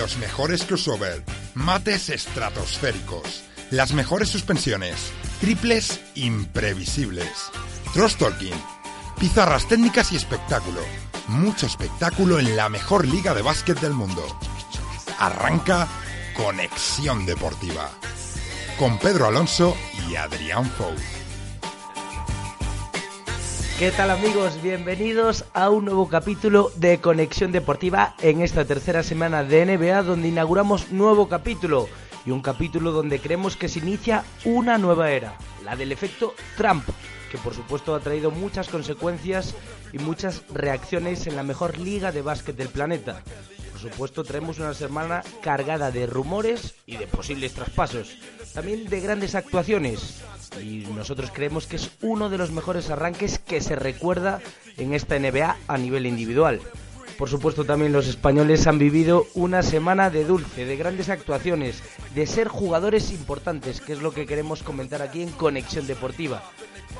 Los mejores crossover, mates estratosféricos, las mejores suspensiones, triples imprevisibles, Trost Talking, pizarras técnicas y espectáculo. Mucho espectáculo en la mejor liga de básquet del mundo. Arranca Conexión Deportiva con Pedro Alonso y Adrián Fou. ¿Qué tal amigos? Bienvenidos a un nuevo capítulo de Conexión Deportiva en esta tercera semana de NBA donde inauguramos nuevo capítulo y un capítulo donde creemos que se inicia una nueva era, la del efecto Trump, que por supuesto ha traído muchas consecuencias y muchas reacciones en la mejor liga de básquet del planeta. Por supuesto traemos una semana cargada de rumores y de posibles traspasos, también de grandes actuaciones y nosotros creemos que es uno de los mejores arranques que se recuerda en esta NBA a nivel individual. Por supuesto también los españoles han vivido una semana de dulce, de grandes actuaciones, de ser jugadores importantes, que es lo que queremos comentar aquí en Conexión Deportiva.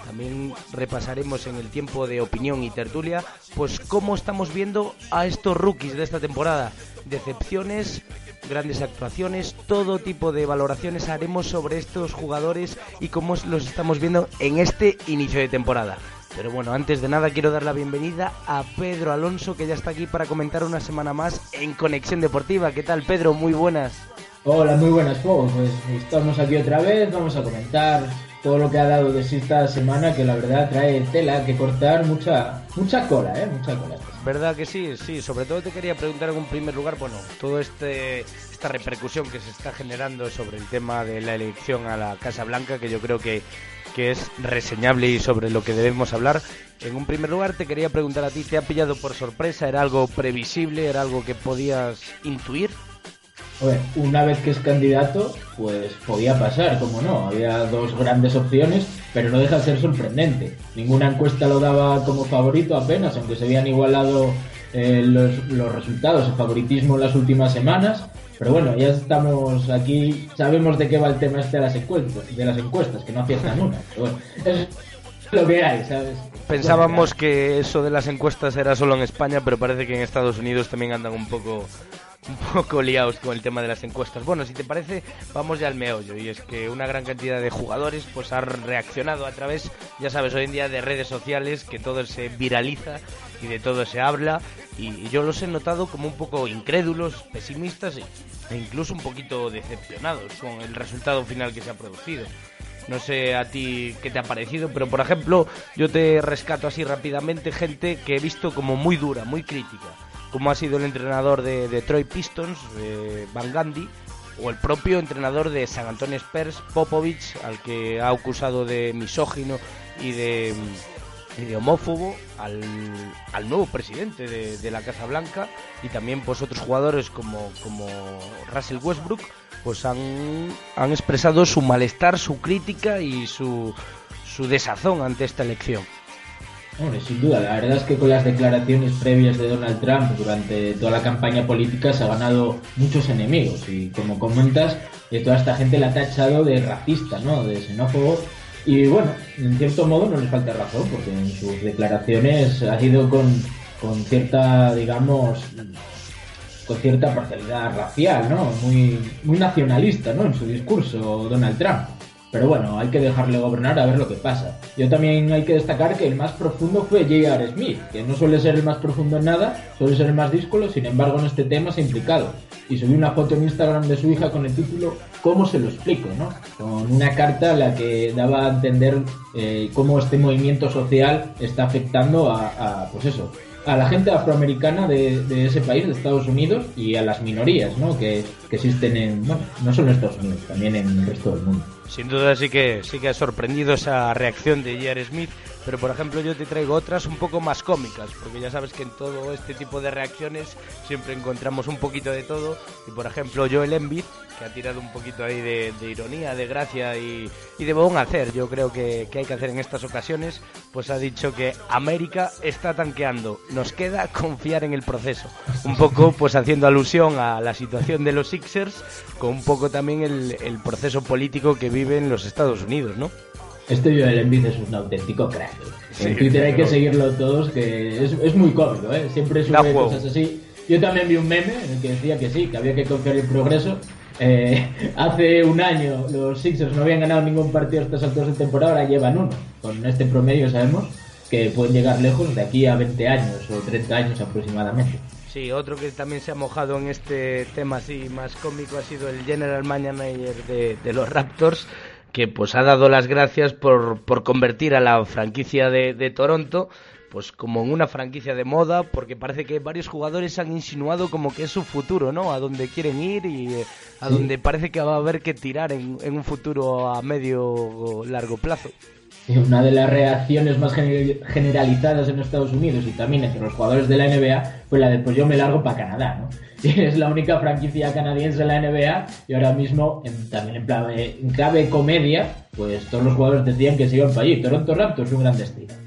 También repasaremos en el tiempo de opinión y tertulia, pues cómo estamos viendo a estos rookies de esta temporada. Decepciones, grandes actuaciones, todo tipo de valoraciones haremos sobre estos jugadores y cómo los estamos viendo en este inicio de temporada. Pero bueno, antes de nada quiero dar la bienvenida a Pedro Alonso que ya está aquí para comentar una semana más en Conexión Deportiva. ¿Qué tal Pedro? Muy buenas. Hola, muy buenas, Pues estamos aquí otra vez, vamos a comentar todo lo que ha dado de sí esta semana, que la verdad trae tela que cortar, mucha mucha cola, ¿eh? Mucha cola. ¿Verdad que sí? Sí, sobre todo te quería preguntar en un primer lugar, bueno, todo este esta repercusión que se está generando sobre el tema de la elección a la Casa Blanca, que yo creo que, que es reseñable y sobre lo que debemos hablar. En un primer lugar te quería preguntar a ti, ¿te ha pillado por sorpresa? ¿Era algo previsible? ¿Era algo que podías intuir? Una vez que es candidato, pues podía pasar, como no. Había dos grandes opciones, pero no deja de ser sorprendente. Ninguna encuesta lo daba como favorito apenas, aunque se habían igualado eh, los, los, resultados, el favoritismo en las últimas semanas. Pero bueno, ya estamos aquí, sabemos de qué va el tema este de las encuestas, de las encuestas que no aciertan una. Pero bueno, es lo que hay, ¿sabes? Pensábamos que eso de las encuestas era solo en España, pero parece que en Estados Unidos también andan un poco un poco liados con el tema de las encuestas. Bueno, si te parece, vamos ya al meollo. Y es que una gran cantidad de jugadores pues han reaccionado a través, ya sabes, hoy en día de redes sociales, que todo se viraliza y de todo se habla. Y, yo los he notado como un poco incrédulos, pesimistas e incluso un poquito decepcionados con el resultado final que se ha producido. No sé a ti qué te ha parecido, pero por ejemplo, yo te rescato así rápidamente gente que he visto como muy dura, muy crítica como ha sido el entrenador de Detroit Pistons, Van Gandhi, o el propio entrenador de San Antonio Spurs, Popovich, al que ha acusado de misógino y de, homófobo, al, nuevo presidente de, la Casa Blanca, y también pues otros jugadores como, Russell Westbrook, pues han, han expresado su malestar, su crítica y su, su desazón ante esta elección sin duda, la verdad es que con las declaraciones previas de Donald Trump durante toda la campaña política se ha ganado muchos enemigos y como comentas, de toda esta gente la ha tachado de racista, ¿no? de xenófobo y bueno, en cierto modo no les falta razón porque en sus declaraciones ha ido con, con cierta, digamos, con cierta parcialidad racial, ¿no? Muy, muy nacionalista, ¿no? En su discurso Donald Trump. Pero bueno, hay que dejarle gobernar a ver lo que pasa. Yo también hay que destacar que el más profundo fue J.R. Smith, que no suele ser el más profundo en nada, suele ser el más díscolo, sin embargo en este tema se ha implicado. Y subí una foto en Instagram de su hija con el título ¿Cómo se lo explico? ¿no? Con una carta en la que daba a entender eh, cómo este movimiento social está afectando a, a pues eso, a la gente afroamericana de, ese país, de Estados Unidos, y a las minorías ¿no? que, existen en, bueno, no solo en Estados Unidos, también en el resto del mundo. Sin duda sí que sí que ha sorprendido esa reacción de J.R. Smith. Pero por ejemplo yo te traigo otras un poco más cómicas, porque ya sabes que en todo este tipo de reacciones siempre encontramos un poquito de todo, y por ejemplo yo el que ha tirado un poquito ahí de, ironía, de gracia y, de buen hacer, yo creo que, que hay que hacer en estas ocasiones, pues ha dicho que América está tanqueando, nos queda confiar en el proceso, un poco pues haciendo alusión a la situación de los Sixers, con un poco también el, el proceso político que viven los Estados Unidos, ¿no? Este Joel Embiid es un auténtico crack. en Twitter hay que seguirlo todos, que es, es muy cómodo, ¿eh? Siempre sube cosas así. Yo también vi un meme en el que decía que sí, que había que confiar en el progreso. Eh, hace un año los Sixers no habían ganado ningún partido hasta alturas de temporada, ahora llevan uno. Con este promedio sabemos que pueden llegar lejos de aquí a 20 años o 30 años aproximadamente. Sí, otro que también se ha mojado en este tema así más cómico ha sido el general manager de, de los Raptors, que pues ha dado las gracias por, por convertir a la franquicia de, de, Toronto pues como en una franquicia de moda porque parece que varios jugadores han insinuado como que es su futuro, ¿no? A donde quieren ir y eh, a donde parece que va a haber que tirar en, en un futuro a medio o largo plazo. Una de las reacciones más generalizadas en Estados Unidos y también entre los jugadores de la NBA fue la de pues yo me largo para Canadá, ¿no? es la única franquicia canadiense en la NBA y ahora mismo también en clave, en clave comedia, pues todos los jugadores decían que se iban para allí. Toronto Raptors un gran destino.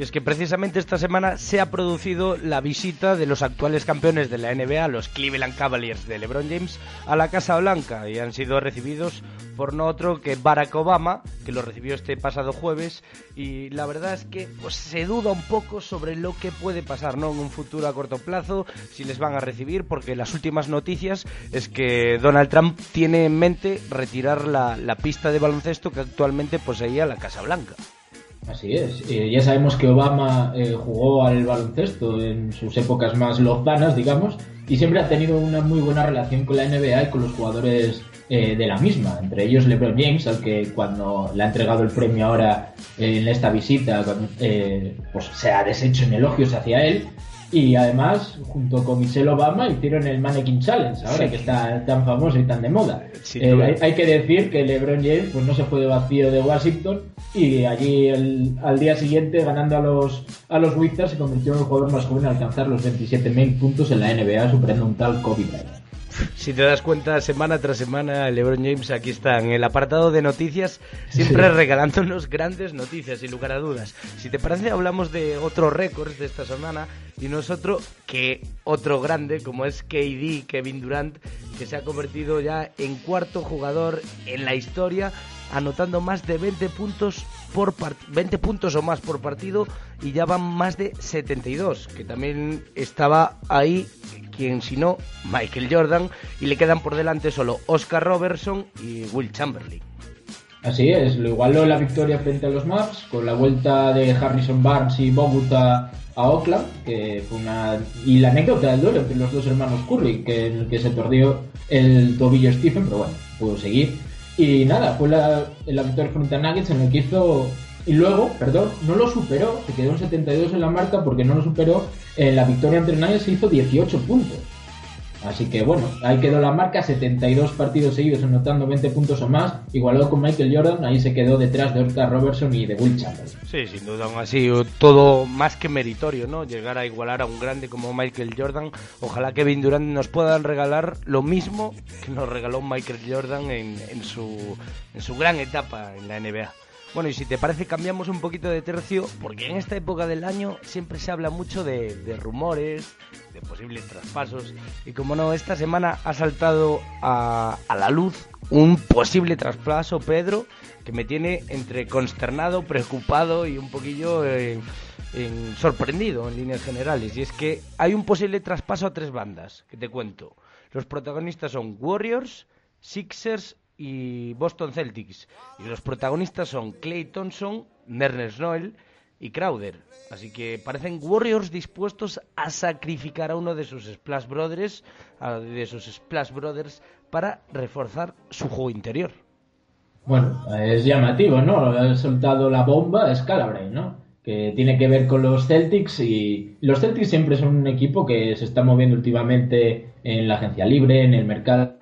Y es que precisamente esta semana se ha producido la visita de los actuales campeones de la NBA, los Cleveland Cavaliers de LeBron James, a la Casa Blanca y han sido recibidos por no otro que Barack Obama, que lo recibió este pasado jueves. Y la verdad es que pues, se duda un poco sobre lo que puede pasar ¿no? en un futuro a corto plazo, si les van a recibir, porque las últimas noticias es que Donald Trump tiene en mente retirar la, la pista de baloncesto que actualmente poseía la Casa Blanca. Así es. Eh, ya sabemos que Obama eh, jugó al baloncesto en sus épocas más lozanas, digamos, y siempre ha tenido una muy buena relación con la NBA y con los jugadores eh, de la misma, entre ellos LeBron James, al que cuando le ha entregado el premio ahora en esta visita, pues se ha deshecho en elogios hacia él, y además, junto con Michelle Obama, hicieron el Mannequin Challenge, ahora que está tan famoso y tan de moda. Eh, hay, que decir que LeBron James pues, no se fue de vacío de Washington y allí al día siguiente, ganando a los, a los Wizards, se convirtió en el jugador más joven a alcanzar los 27.000 puntos en la NBA, superando un tal Kobe Bryant. Si te das cuenta, semana tras semana, LeBron James aquí está en el apartado de noticias, siempre regalándonos grandes noticias, sin lugar a dudas. Si te parece, hablamos de otros récords de esta semana y no es otro que otro grande, como es KD, Kevin Durant, que se ha convertido ya en cuarto jugador en la historia, anotando más de 20 puntos por 20 puntos o más por partido y ya van más de 72, que también estaba ahí quien si no, Michael Jordan, y le quedan por delante solo Oscar Robertson y Will Chamberlain. Así es, lo igualó la victoria frente a los Maps con la vuelta de Harrison Barnes y Bogut a, Oakland, que fue una y la anécdota del duelo entre los dos hermanos Curry, que en el que se perdió el tobillo Stephen, pero bueno, pudo seguir. Y nada, fue la, la victoria frente a Nuggets en el que hizo y luego, perdón, no lo superó, se quedó en 72 en la marca porque no lo superó. En la victoria entre Nuggets se hizo 18 puntos. Así que bueno, ahí quedó la marca, 72 partidos seguidos anotando 20 puntos o más, igualado con Michael Jordan, ahí se quedó detrás de Oscar Robertson y de Will Chamberlain. Sí, sin duda, aún así, todo más que meritorio, ¿no? Llegar a igualar a un grande como Michael Jordan. Ojalá Kevin Durant nos puedan regalar lo mismo que nos regaló Michael Jordan en, en, su, en su gran etapa en la NBA. Bueno, y si te parece, cambiamos un poquito de tercio, porque en esta época del año siempre se habla mucho de, rumores, de posibles traspasos, y como no, esta semana ha saltado a, la luz un posible traspaso, Pedro, que me tiene entre consternado, preocupado y un poquillo en sorprendido en líneas generales. Y es que hay un posible traspaso a tres bandas, que te cuento. Los protagonistas son Warriors, Sixers y Boston Celtics. Y los protagonistas son Clay Thompson, Nernes Noel y Crowder. Así que parecen Warriors dispuestos a sacrificar a uno de sus Splash Brothers, de sus Splash Brothers para reforzar su juego interior. Bueno, es llamativo, ¿no? Ha soltado la bomba Scalabrine, ¿no? Que tiene que ver con los Celtics y los Celtics siempre son un equipo que se está moviendo últimamente en la agencia libre, en el mercado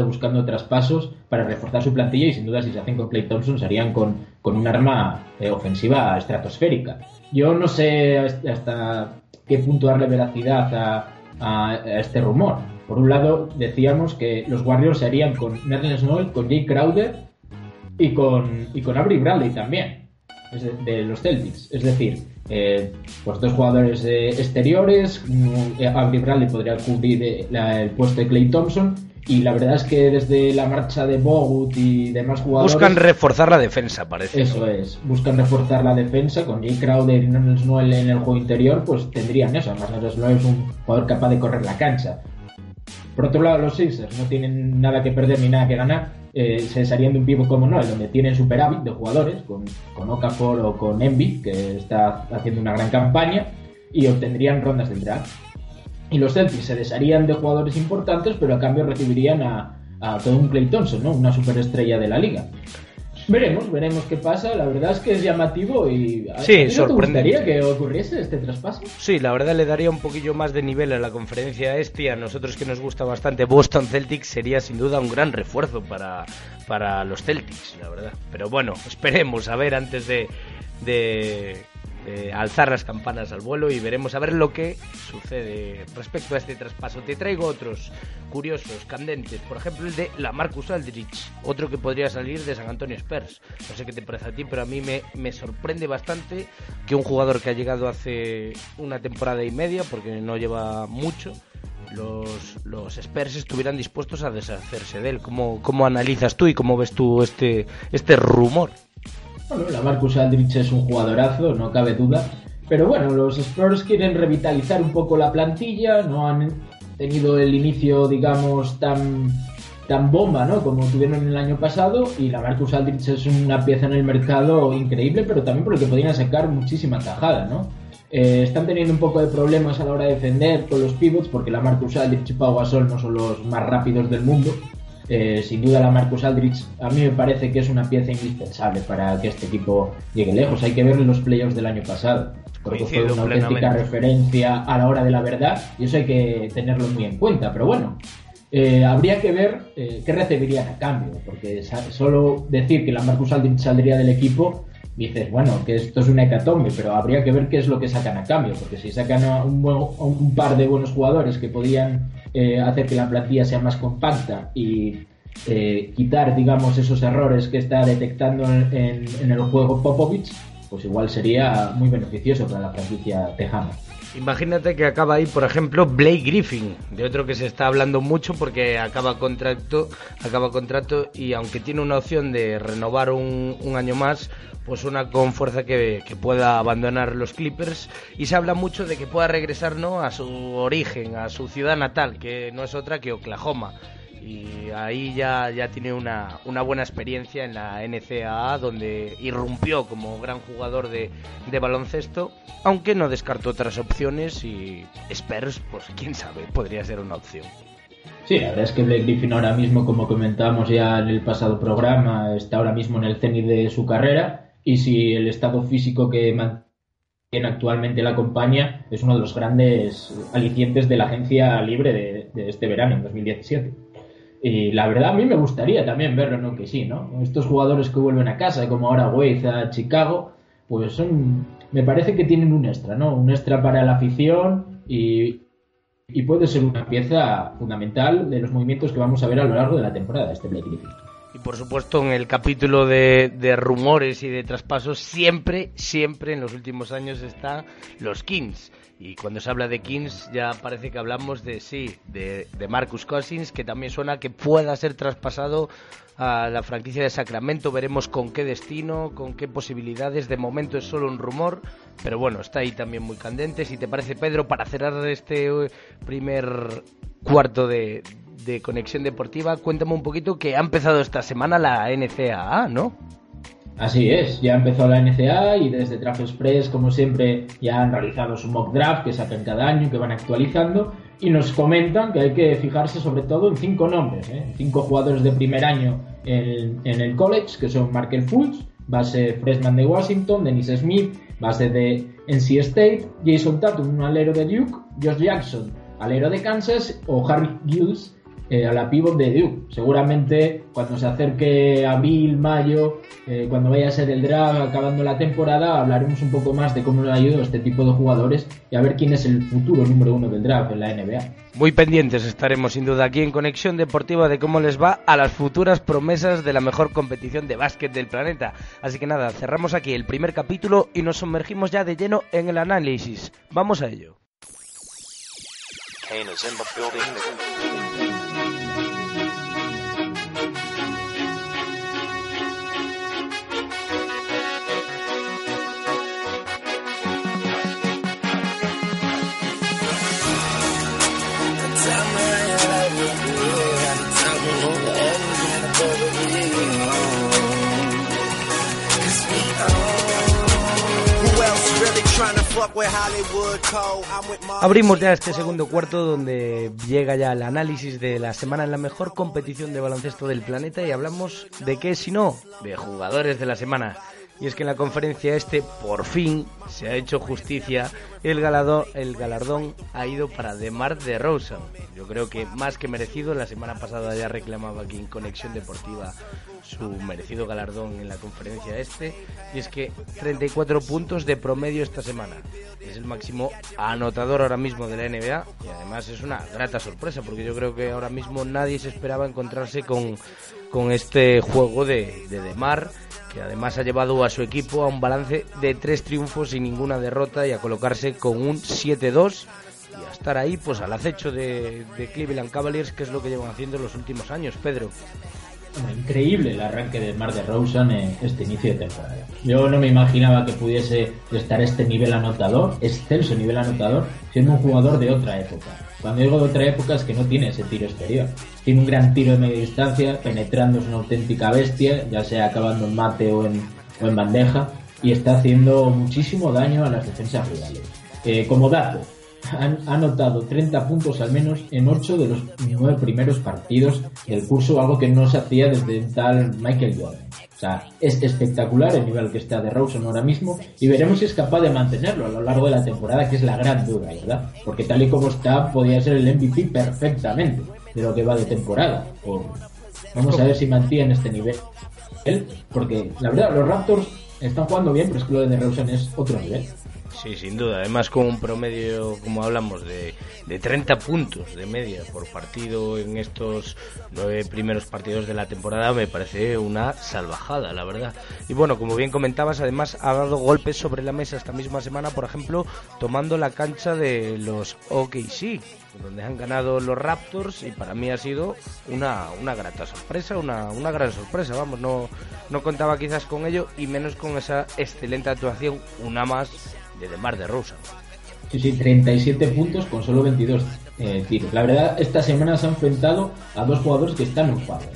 buscando traspasos para reforzar su plantilla y sin duda si se hacen con Clay Thompson serían con, con un arma eh, ofensiva estratosférica. Yo no sé hasta qué punto darle veracidad a, este rumor. Por un lado, decíamos que los Warriors se harían con Nerlens Snow, con Jay Crowder y con, y con Avery Bradley también, de, los Celtics. Es decir, eh, pues dos jugadores eh, exteriores, Avery Bradley podría cubrir el puesto de Clay Thompson y la verdad es que desde la marcha de Bogut y demás jugadores... Buscan reforzar la defensa, parece. Eso es, buscan reforzar la defensa con Jay Crowder y Nerlens Noel en el juego interior, pues tendrían eso. Además, Nerlens Noel es un jugador capaz de correr la cancha. Por otro lado, los Sixers no tienen nada que perder ni nada que ganar. Eh, se desharían de un pivo como Noel, donde tienen superávit de jugadores, con, con Okafor o con Envy, que está haciendo una gran campaña, y obtendrían rondas del draft y los Celtics se desharían de jugadores importantes, pero a cambio recibirían a, todo un Clay Thompson, ¿no? Una superestrella de la liga. Veremos, veremos qué pasa. La verdad es que es llamativo y sí, sorprendería que ocurriese este traspaso. Sí, la verdad le daría un poquillo más de nivel a la conferencia este. A nosotros que nos gusta bastante Boston Celtics sería sin duda un gran refuerzo para, para los Celtics, la verdad. Pero bueno, esperemos a ver antes de, de eh, alzar las campanas al vuelo y veremos a ver lo que sucede respecto a este traspaso. Te traigo otros curiosos, candentes, por ejemplo el de la Marcus Aldrich, otro que podría salir de San Antonio Spurs. No sé qué te parece a ti, pero a mí me, me sorprende bastante que un jugador que ha llegado hace una temporada y media, porque no lleva mucho, los, los Spurs estuvieran dispuestos a deshacerse de él. ¿Cómo, ¿Cómo analizas tú y cómo ves tú este, este rumor? La Marcus Aldrich es un jugadorazo, no cabe duda. Pero bueno, los Spurs quieren revitalizar un poco la plantilla, no han tenido el inicio, digamos, tan, tan bomba, ¿no? Como tuvieron el año pasado. Y la Marcus Aldrich es una pieza en el mercado increíble, pero también porque podrían sacar muchísima tajada, ¿no? Eh, están teniendo un poco de problemas a la hora de defender con los pivots, porque la Marcus Aldrich y Pau Gasol no son los más rápidos del mundo. Eh, sin duda la Marcus Aldrich a mí me parece que es una pieza indispensable para que este equipo llegue lejos. Hay que ver los playoffs del año pasado, porque fue una auténtica referencia a la hora de la verdad y eso hay que tenerlo muy en cuenta. Pero bueno, eh, habría que ver eh, qué recibirían a cambio, porque solo decir que la Marcus Aldrich saldría del equipo dices, bueno, que esto es una hecatombe, pero habría que ver qué es lo que sacan a cambio, porque si sacan a un, un par de buenos jugadores que podían eh, hacer que la plantilla sea más compacta y eh, quitar, digamos, esos errores que está detectando en, el juego Popovich, pues igual sería muy beneficioso para la franquicia tejana. Imagínate que acaba ahí, por ejemplo, Blake Griffin, de otro que se está hablando mucho porque acaba contrato, acaba contrato y aunque tiene una opción de renovar un, un año más, pues una con fuerza que, pueda abandonar los Clippers y se habla mucho de que pueda regresar ¿no? a su origen, a su ciudad natal, que no es otra que Oklahoma. Y ahí ya, ya tiene una, una buena experiencia en la NCAA, donde irrumpió como gran jugador de, baloncesto, aunque no descartó otras opciones y Spurs, pues quién sabe, podría ser una opción. Sí, la verdad es que Blake Griffin ahora mismo, como comentábamos ya en el pasado programa, está ahora mismo en el cenit de su carrera y si el estado físico que mantiene actualmente la compañía es uno de los grandes alicientes de la agencia libre de, este verano, en 2017. Y la verdad a mí me gustaría también verlo, ¿no? Que sí, ¿no? Estos jugadores que vuelven a casa, como ahora Wade a Chicago, pues son, me parece que tienen un extra, ¿no? Un extra para la afición y, y puede ser una pieza fundamental de los movimientos que vamos a ver a lo largo de la temporada, este Blake. Y por supuesto, en el capítulo de, rumores y de traspasos, siempre, siempre en los últimos años están los Kings. Y cuando se habla de Kings, ya parece que hablamos de sí, de, de Marcus Cousins, que también suena que pueda ser traspasado a la franquicia de Sacramento. Veremos con qué destino, con qué posibilidades. De momento es solo un rumor, pero bueno, está ahí también muy candente. Si te parece, Pedro, para cerrar este eh, primer cuarto de, de Conexión Deportiva, cuéntame un poquito que ha empezado esta semana la NCAA, ¿no? Así es, ya ha empezado la NCAA y desde Draft Express, como siempre, ya han realizado su mock draft que sacan cada año, que van actualizando y nos comentan que hay que fijarse sobre todo en cinco nombres, ¿eh? cinco jugadores de primer año en, el college, que son Markel Fultz, base freshman de Washington, Dennis Smith, base de NC State, Jason Tatum, un alero de Duke, Josh Jackson, alero de Kansas, o Harry Gills, eh, a la pivot de Duke. Seguramente cuando se acerque abril, mayo, eh, cuando vaya a ser el draft, acabando la temporada, hablaremos un poco más de cómo le ayudado este tipo de jugadores y a ver quién es el futuro número uno del draft en la NBA. Muy pendientes estaremos sin duda aquí en Conexión Deportiva de cómo les va a las futuras promesas de la mejor competición de básquet del planeta. Así que nada, cerramos aquí el primer capítulo y nos sumergimos ya de lleno en el análisis. Vamos a ello. Abrimos ya este segundo cuarto donde llega ya el análisis de la semana en la mejor competición de baloncesto del planeta y hablamos de qué si no, de jugadores de la semana. Y es que en la conferencia este, por fin, se ha hecho justicia. El, el galardón ha ido para Demar de Rosa. Yo creo que más que merecido. La semana pasada ya reclamaba aquí en Conexión Deportiva su merecido galardón en la conferencia este. Y es que 34 puntos de promedio esta semana. Es el máximo anotador ahora mismo de la NBA. Y además es una grata sorpresa porque yo creo que ahora mismo nadie se esperaba encontrarse con, con este juego de, de Demar que además ha llevado a su equipo a un balance de tres triunfos y ninguna derrota y a colocarse con un 7-2 y a estar ahí pues al acecho de, de Cleveland Cavaliers, que es lo que llevan haciendo en los últimos años, Pedro. Increíble el arranque de Mar de Rosen en este inicio de temporada. Yo no me imaginaba que pudiese estar este nivel anotador, excelso nivel anotador, siendo un jugador de otra época. Cuando digo de otra época es que no tiene ese tiro exterior. Tiene un gran tiro de media distancia, penetrando es una auténtica bestia, ya sea acabando en mate o en, o en bandeja, y está haciendo muchísimo daño a las defensas rivales. Eh, como dato, han anotado 30 puntos al menos en 8 de los 9 primeros partidos del curso, algo que no se hacía desde tal Michael Jordan. O sea, es espectacular el nivel que está de Rawson ahora mismo y veremos si es capaz de mantenerlo a lo largo de la temporada, que es la gran duda, ¿verdad? Porque tal y como está, podría ser el MVP perfectamente de lo que va de temporada. Vamos a ver si mantiene este nivel. Porque la verdad, los Raptors están jugando bien, pero es que lo de Rawson es otro nivel. Sí, sin duda. Además, con un promedio, como hablamos, de, de 30 puntos de media por partido en estos nueve primeros partidos de la temporada, me parece una salvajada, la verdad. Y bueno, como bien comentabas, además ha dado golpes sobre la mesa esta misma semana, por ejemplo, tomando la cancha de los OKC, donde han ganado los Raptors y para mí ha sido una, una grata sorpresa, una, una gran sorpresa, vamos, no, no contaba quizás con ello y menos con esa excelente actuación, una más de Mar de Rosa. Sí, sí, 37 puntos con solo 22 eh, tiros. La verdad, esta semana se han enfrentado a dos jugadores que están en fase.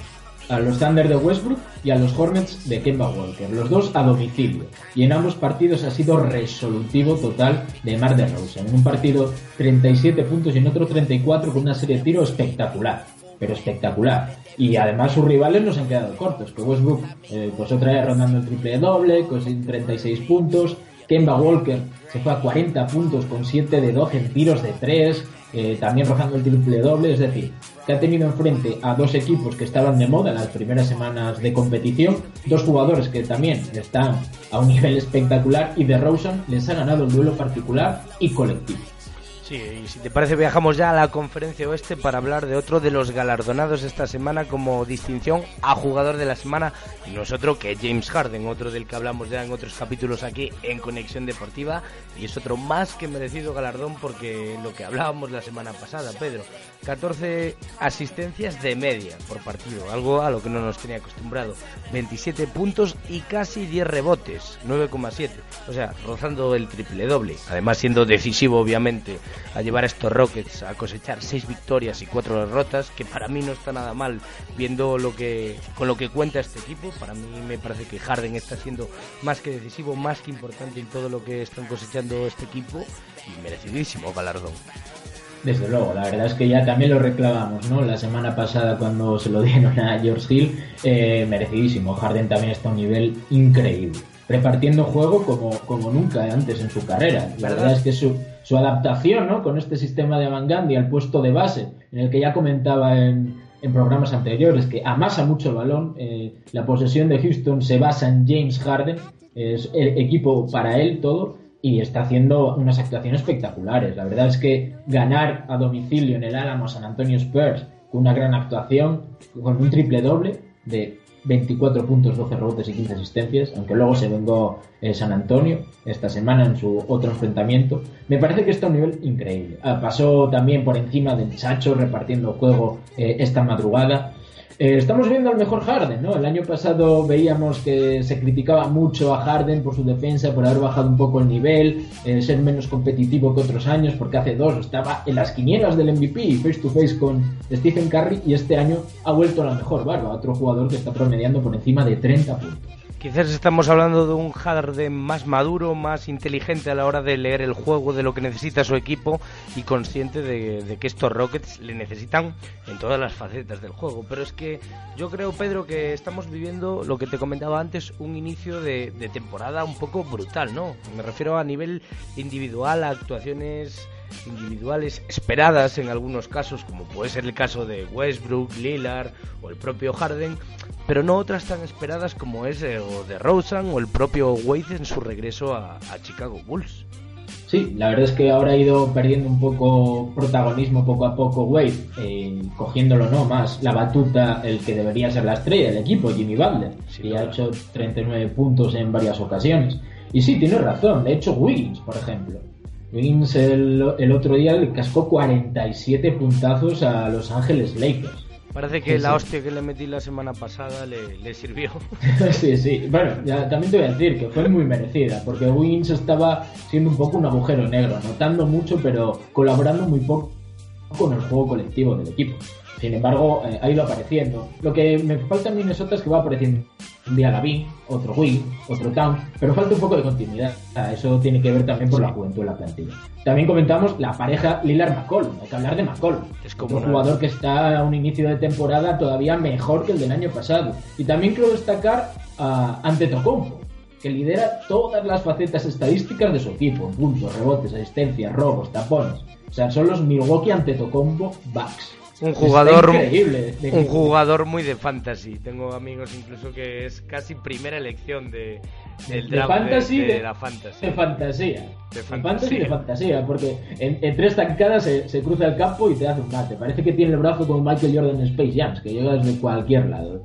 A los Thunder de Westbrook y a los Hornets de Kemba Walker. Los dos a domicilio. Y en ambos partidos ha sido resolutivo total de Mar de Rosa. En un partido 37 puntos y en otro 34 con una serie de tiros espectacular. Pero espectacular. Y además sus rivales nos han quedado cortos. Que Westbrook, eh, pues otra vez rondando el triple doble, con 36 puntos. Kemba Walker se fue a 40 puntos con 7 de 12 en tiros de 3, eh, también rozando el triple doble, es decir, que ha tenido enfrente a dos equipos que estaban de moda en las primeras semanas de competición, dos jugadores que también están a un nivel espectacular y de Rosen les ha ganado el duelo particular y colectivo. Sí, y si te parece viajamos ya a la conferencia oeste para hablar de otro de los galardonados esta semana como distinción a jugador de la semana. Nosotros que James Harden, otro del que hablamos ya en otros capítulos aquí en Conexión Deportiva. Y es otro más que merecido galardón porque lo que hablábamos la semana pasada, Pedro, 14 asistencias de media por partido, algo a lo que no nos tenía acostumbrado, 27 puntos y casi 10 rebotes, 9,7, o sea, rozando el triple doble, además siendo decisivo obviamente a llevar a estos Rockets a cosechar seis victorias y cuatro derrotas, que para mí no está nada mal viendo lo que con lo que cuenta este equipo. Para mí me parece que Harden está siendo más que decisivo, más que importante en todo lo que están cosechando este equipo y merecidísimo galardón. Desde luego, la verdad es que ya también lo reclamamos, ¿no? La semana pasada cuando se lo dieron a George Hill, eh, merecidísimo. Harden también está a un nivel increíble, repartiendo juego como, como nunca antes en su carrera. La verdad es que su, su adaptación ¿no? con este sistema de Gandhi al puesto de base, en el que ya comentaba en, en programas anteriores, que amasa mucho el balón. Eh, la posesión de Houston se basa en James Harden, es el equipo para él todo, y está haciendo unas actuaciones espectaculares. La verdad es que ganar a domicilio en el Álamo San Antonio Spurs con una gran actuación, con un triple doble de 24 puntos, 12 rebotes y 15 asistencias, aunque luego se vengó eh, San Antonio esta semana en su otro enfrentamiento. Me parece que está a un nivel increíble. Ah, pasó también por encima del Chacho repartiendo juego eh, esta madrugada. Eh, estamos viendo al mejor Harden, ¿no? El año pasado veíamos que se criticaba mucho a Harden por su defensa, por haber bajado un poco el nivel, eh, ser menos competitivo que otros años, porque hace dos estaba en las quinielas del MVP, face to face con Stephen Curry, y este año ha vuelto a la mejor barba, otro jugador que está promediando por encima de 30 puntos. Quizás estamos hablando de un Harden más maduro, más inteligente a la hora de leer el juego, de lo que necesita su equipo y consciente de, que estos Rockets le necesitan en todas las facetas del juego. Pero es que yo creo, Pedro, que estamos viviendo lo que te comentaba antes, un inicio de, de temporada un poco brutal, ¿no? Me refiero a nivel individual, a actuaciones individuales esperadas en algunos casos, como puede ser el caso de Westbrook, Lillard o el propio Harden, pero no otras tan esperadas como es eh, o de Rosen o el propio Wade en su regreso a, Chicago Bulls. Sí, la verdad es que ahora ha ido perdiendo un poco protagonismo poco a poco Wade, eh, cogiéndolo no más la batuta el que debería ser la estrella del equipo, Jimmy Butler, que ha hecho 39 puntos en varias ocasiones. Y sí, tiene razón, de hecho Wiggins, por ejemplo, Wiggins el, el, otro día le cascó 47 puntazos a Los Ángeles Lakers. Parece que la hostia que le metí la semana pasada le, sirvió. sí, sí. Bueno, ya, también te voy a decir que fue muy merecida, porque Wiggins estaba siendo un poco un agujero negro, anotando mucho, pero colaborando muy poco con el juego colectivo del equipo. Sin embargo, eh, ha ido apareciendo. Lo que me falta en Minnesota es que va apareciendo un día Lavin, otro Wing, otro Town, pero falta un poco de continuidad. Eso tiene que ver también por la juventud de la plantilla. También comentamos la pareja Lillard-McCollum. Hay que hablar de McCollum. Es como un jugador que está a un inicio de temporada todavía mejor que el del año pasado. Y también quiero destacar a Antetokounmpo, que lidera todas las facetas estadísticas de su equipo: puntos, rebotes, asistencias, robos, tapones. O sea, son los Milwaukee Antetokounmpo Bucks. Un jugador, un jugador muy de fantasy. Tengo amigos incluso que es casi primera elección de, del draft de, de, la fantasy. De fantasía. De fantasía. de fantasía, porque en, tres tancadas se, cruza el campo y te hace un mate. Parece que tiene el brazo como Michael Jordan en Space Jams, que llega desde cualquier lado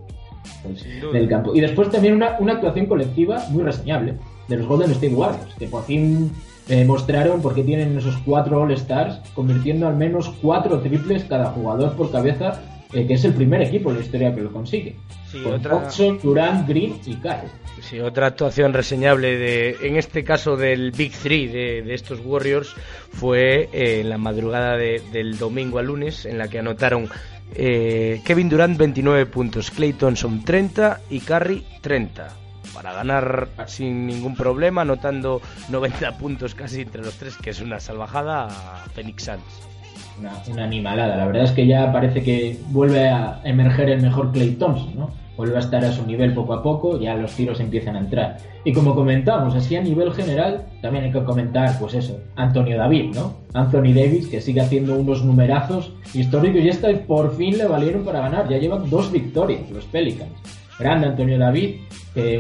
del campo. Y después también una, una actuación colectiva muy reseñable de los Golden State Warriors, que por fin eh, mostraron por qué tienen esos cuatro All-Stars, convirtiendo al menos cuatro triples cada jugador por cabeza, eh, que es el primer equipo en la historia que lo consigue. Sí, otra... Durant, Green y Kyle. Sí, otra actuación reseñable de, en este caso del Big Three de, estos Warriors fue eh, en la madrugada del domingo al lunes, en la que anotaron Kevin Durant 29 puntos, Clay Thompson 30 y Curry 30 para ganar sin ningún problema, anotando 90 puntos casi entre los tres, que es una salvajada a Phoenix Suns. Una, animalada, la verdad es que ya parece que vuelve a emerger el mejor Clay Thompson, ¿no? Vuelve a estar a su nivel poco a poco, ya los tiros empiezan a entrar. Y como comentamos, así a nivel general, también hay que comentar, pues eso, Antonio David, ¿no? Anthony Davis, que sigue haciendo unos numerazos históricos y esta por fin le valieron para ganar. Ya llevan dos victorias los Pelicans grande Antonio David,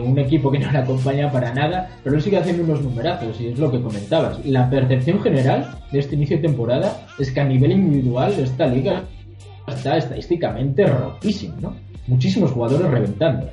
un equipo que no le acompaña para nada, pero él sigue haciendo unos numerazos y es lo que comentabas. La percepción general de este inicio de temporada es que a nivel individual esta liga está estadísticamente rotísima, ¿no? Muchísimos jugadores reventando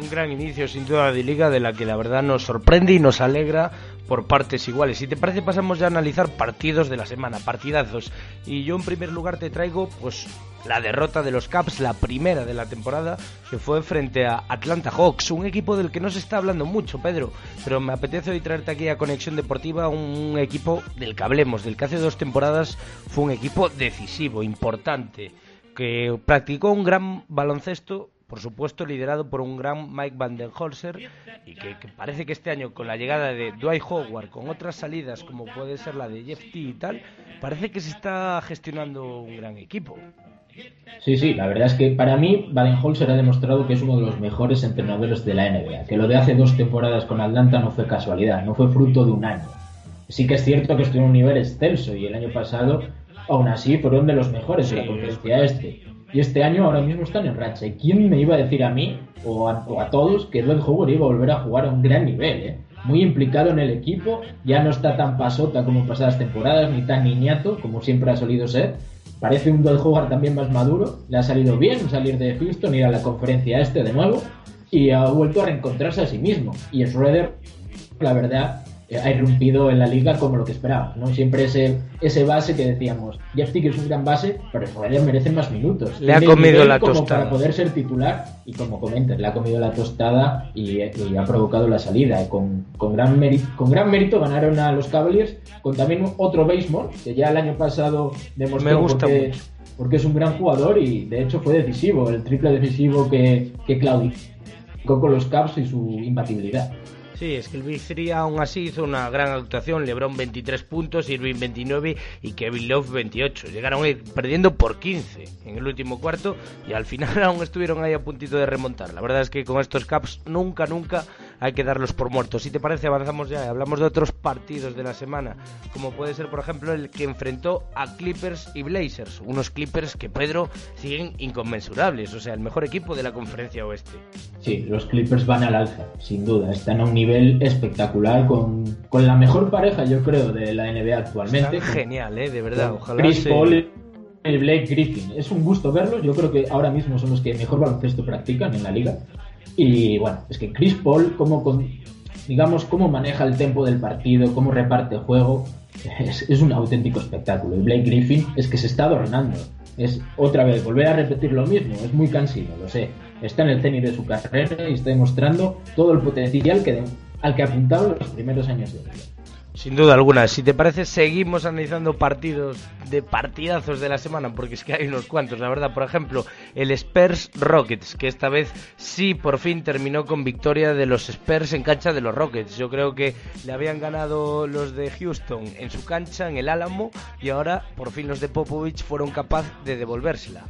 un gran inicio sin duda de liga de la que la verdad nos sorprende y nos alegra por partes iguales. Si te parece pasamos ya a analizar partidos de la semana, partidazos. Y yo en primer lugar te traigo pues la derrota de los Caps, la primera de la temporada, que fue frente a Atlanta Hawks, un equipo del que no se está hablando mucho, Pedro, pero me apetece hoy traerte aquí a Conexión Deportiva un equipo del que hablemos, del que hace dos temporadas fue un equipo decisivo, importante, que practicó un gran baloncesto por supuesto liderado por un gran Mike Van Den Holzer y que, parece que este año con la llegada de Dwight Howard, con otras salidas como puede ser la de Jeff T y tal, parece que se está gestionando un gran equipo. Sí, sí, la verdad es que para mí Baden-Holzer ha demostrado que es uno de los mejores entrenadores de la NBA, que lo de hace dos temporadas con Atlanta no fue casualidad, no fue fruto de un año. Sí que es cierto que estuvo en un nivel excelso y el año pasado aún así fueron de los mejores de la conferencia este. Y este año ahora mismo están en racha. ¿Y quién me iba a decir a mí o a, todos que Dwight Howard iba a volver a jugar a un gran nivel? ¿eh? Muy implicado en el equipo, ya no está tan pasota como pasadas temporadas, ni tan niñato como siempre ha solido ser. Parece un Dwight Howard también más maduro. Le ha salido bien salir de Houston, ir a la conferencia este de nuevo y ha vuelto a reencontrarse a sí mismo. Y Schroeder, la verdad, ha irrumpido en la liga como lo que esperábamos, ¿no? Siempre ese, ese base que decíamos, Jeff Tick es un gran base, pero Schroeder merece más minutos. Le ha comido la como tostada. Para poder ser titular, y como comentas, le ha comido la tostada y, ha provocado la salida. con, con, gran mérito, con gran mérito ganaron a los Cavaliers, con también otro béisbol, que ya el año pasado demostró Me gusta porque, porque es un gran jugador y de hecho fue decisivo, el triple decisivo que, que claudicó con los Cavs y su imbatibilidad. Sí, es que el Big 3 aún así hizo una gran actuación. LeBron 23 puntos, Irving 29 y Kevin Love 28. Llegaron perdiendo por 15 en el último cuarto y al final aún estuvieron ahí a puntito de remontar. La verdad es que con estos Caps nunca, nunca hay que darlos por muertos. Si te parece, avanzamos ya. Hablamos de otros partidos de la semana, como puede ser, por ejemplo, el que enfrentó a Clippers y Blazers. Unos Clippers que, Pedro, siguen inconmensurables. O sea, el mejor equipo de la conferencia oeste. Sí, los Clippers van al alza, sin duda. Están a un nivel espectacular con, con la mejor pareja, yo creo, de la NBA actualmente. genial, ¿eh? De verdad. Ojalá Chris Paul y Blake Griffin. Es un gusto verlos. Yo creo que ahora mismo son los que mejor baloncesto practican en la liga. Y bueno, es que Chris Paul, como con, digamos, cómo maneja el tempo del partido, cómo reparte el juego, es, un auténtico espectáculo. Y Blake Griffin es que se está adornando. Es otra vez volver a repetir lo mismo, es muy cansino, lo sé. Está en el tenis de su carrera y está demostrando todo el potencial que, al que apuntaba los primeros años de vida. Sin duda alguna. Si te parece, seguimos analizando partidos de partidazos de la semana, porque es que hay unos cuantos, la verdad. Por ejemplo, el Spurs Rockets, que esta vez sí por fin terminó con victoria de los Spurs en cancha de los Rockets. Yo creo que le habían ganado los de Houston en su cancha, en el Álamo, y ahora por fin los de Popovich fueron capaces de devolvérsela.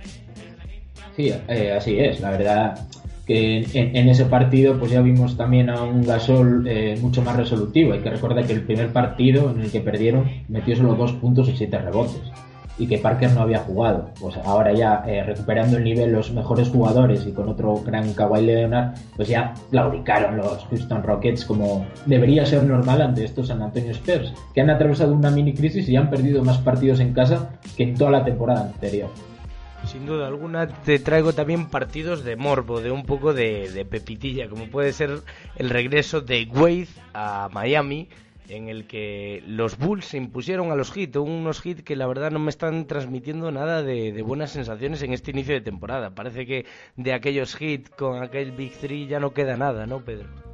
Sí, eh, así es. La verdad, que en, ese partido pues ya vimos también a un Gasol eh, mucho más resolutivo. Hay que recordar que el primer partido en el que perdieron metió solo dos puntos y siete rebotes y que Parker no había jugado. Pues ahora ya eh, recuperando el nivel los mejores jugadores y con otro gran Kawhi Leonard, pues ya claudicaron los Houston Rockets como debería ser normal ante estos San Antonio Spurs, que han atravesado una mini crisis y han perdido más partidos en casa que en toda la temporada anterior. Sin duda alguna te traigo también partidos de morbo, de un poco de, pepitilla, como puede ser el regreso de Wade a Miami, en el que los Bulls se impusieron a los Heat, unos Heat que la verdad no me están transmitiendo nada de, de, buenas sensaciones en este inicio de temporada. Parece que de aquellos Heat con aquel Big Three ya no queda nada, ¿no, Pedro?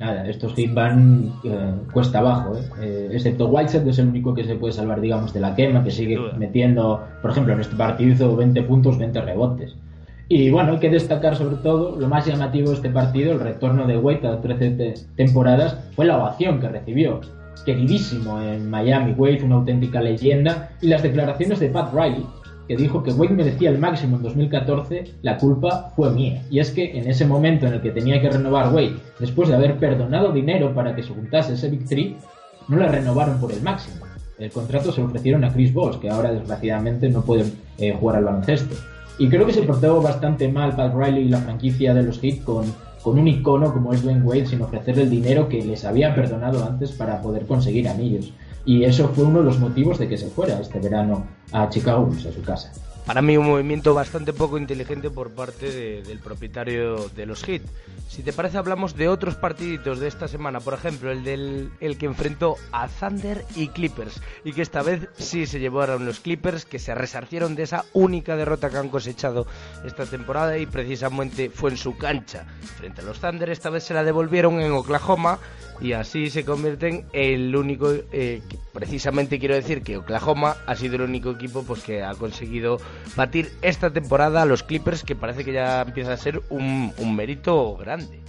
Nada, estos hits van eh, cuesta abajo, ¿eh? ¿eh? excepto Whiteside, que es el único que se puede salvar, digamos, de la quema, que sigue metiendo, por ejemplo, en este partido hizo 20 puntos, 20 rebotes. Y bueno, hay que destacar sobre todo lo más llamativo de este partido, el retorno de Wade a 13 temporadas, fue la ovación que recibió. Queridísimo en Miami, Wade, una auténtica leyenda, y las declaraciones de Pat Riley, que dijo que Wade merecía el máximo en 2014, la culpa fue mía. Y es que en ese momento en el que tenía que renovar Wade, después de haber perdonado dinero para que se juntase ese Big no le renovaron por el máximo. El contrato se lo ofrecieron a Chris Bosh, que ahora desgraciadamente no puede eh, jugar al baloncesto. Y creo que se portó bastante mal Pat Riley y la franquicia de los Heat con, con un icono como es Dwayne Wade sin ofrecerle el dinero que les había perdonado antes para poder conseguir anillos. Y eso fue uno de los motivos de que se fuera este verano a Chicago Bulls, a su casa. Para mí un movimiento bastante poco inteligente por parte del propietario de los Heat. Si te parece hablamos de otros partiditos de esta semana, por ejemplo el del el que enfrentó a Thunder y Clippers y que esta vez sí se llevaron los Clippers que se resarcieron de esa única derrota que han cosechado esta temporada y precisamente fue en su cancha frente a los Thunder. Esta vez se la devolvieron en Oklahoma y así se convierten en el único eh, precisamente quiero decir que Oklahoma ha sido el único equipo pues que ha conseguido batir esta temporada a los Clippers que parece que ya empieza a ser un, un mérito grande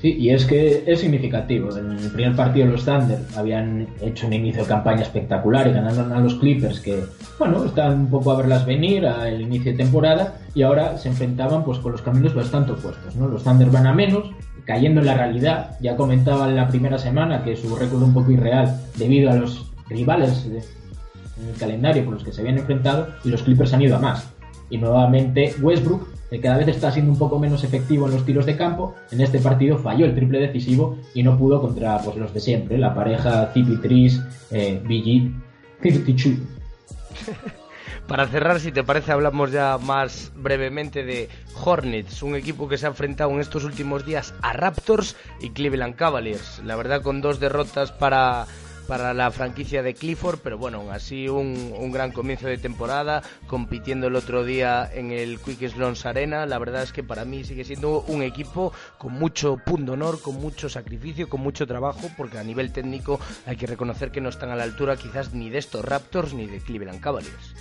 Sí, y es que es significativo. En el primer partido los Thunder habían hecho un inicio de campaña espectacular y ganaron a los Clippers que, bueno, están un poco a verlas venir al inicio de temporada y ahora se enfrentaban pues con los caminos bastante opuestos, ¿no? Los Thunder van a menos, cayendo en la realidad. Ya comentaba en la primera semana que su récord un poco irreal debido a los rivales en el calendario con los que se habían enfrentado y los Clippers han ido a más. Y nuevamente Westbrook, que cada vez está siendo un poco menos efectivo en los tiros de campo, en este partido falló el triple decisivo y no pudo contra pues, los de siempre, la pareja CP3, eh, BG, 52. Para cerrar, si te parece, hablamos ya más brevemente de Hornets, un equipo que se ha enfrentado en estos últimos días a Raptors y Cleveland Cavaliers. La verdad, con dos derrotas para para la franquicia de Clifford, pero bueno, así un, un, gran comienzo de temporada, compitiendo el otro día en el Quick Sloans Arena. La verdad es que para mí sigue siendo un equipo con mucho punto honor, con mucho sacrificio, con mucho trabajo, porque a nivel técnico hay que reconocer que no están a la altura quizás ni de estos Raptors ni de Cleveland Cavaliers.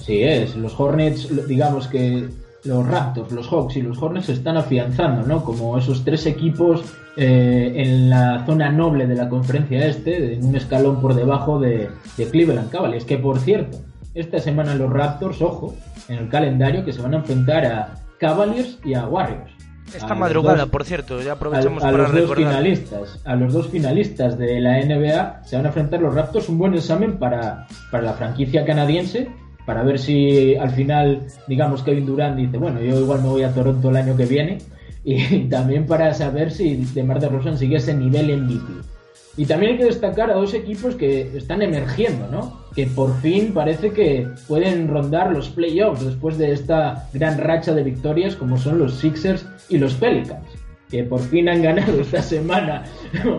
Sí es, los Hornets, digamos que los Raptors, los Hawks y los Hornets se están afianzando, ¿no? Como esos tres equipos eh, en la zona noble de la conferencia este, en un escalón por debajo de, de Cleveland Cavaliers. Que por cierto, esta semana los Raptors, ojo, en el calendario que se van a enfrentar a Cavaliers y a Warriors. Esta madrugada, por cierto, ya aprovechamos a, a para los dos finalistas, a los dos finalistas de la NBA se van a enfrentar los Raptors, un buen examen para, para la franquicia canadiense, para ver si al final, digamos, Kevin Durant dice, bueno, yo igual me voy a Toronto el año que viene, y también para saber si DeMar DeRozan sigue ese nivel MVP. Y también hay que destacar a dos equipos que están emergiendo, ¿no? Que por fin parece que pueden rondar los playoffs después de esta gran racha de victorias como son los Sixers y los Pelicans, que por fin han ganado esta semana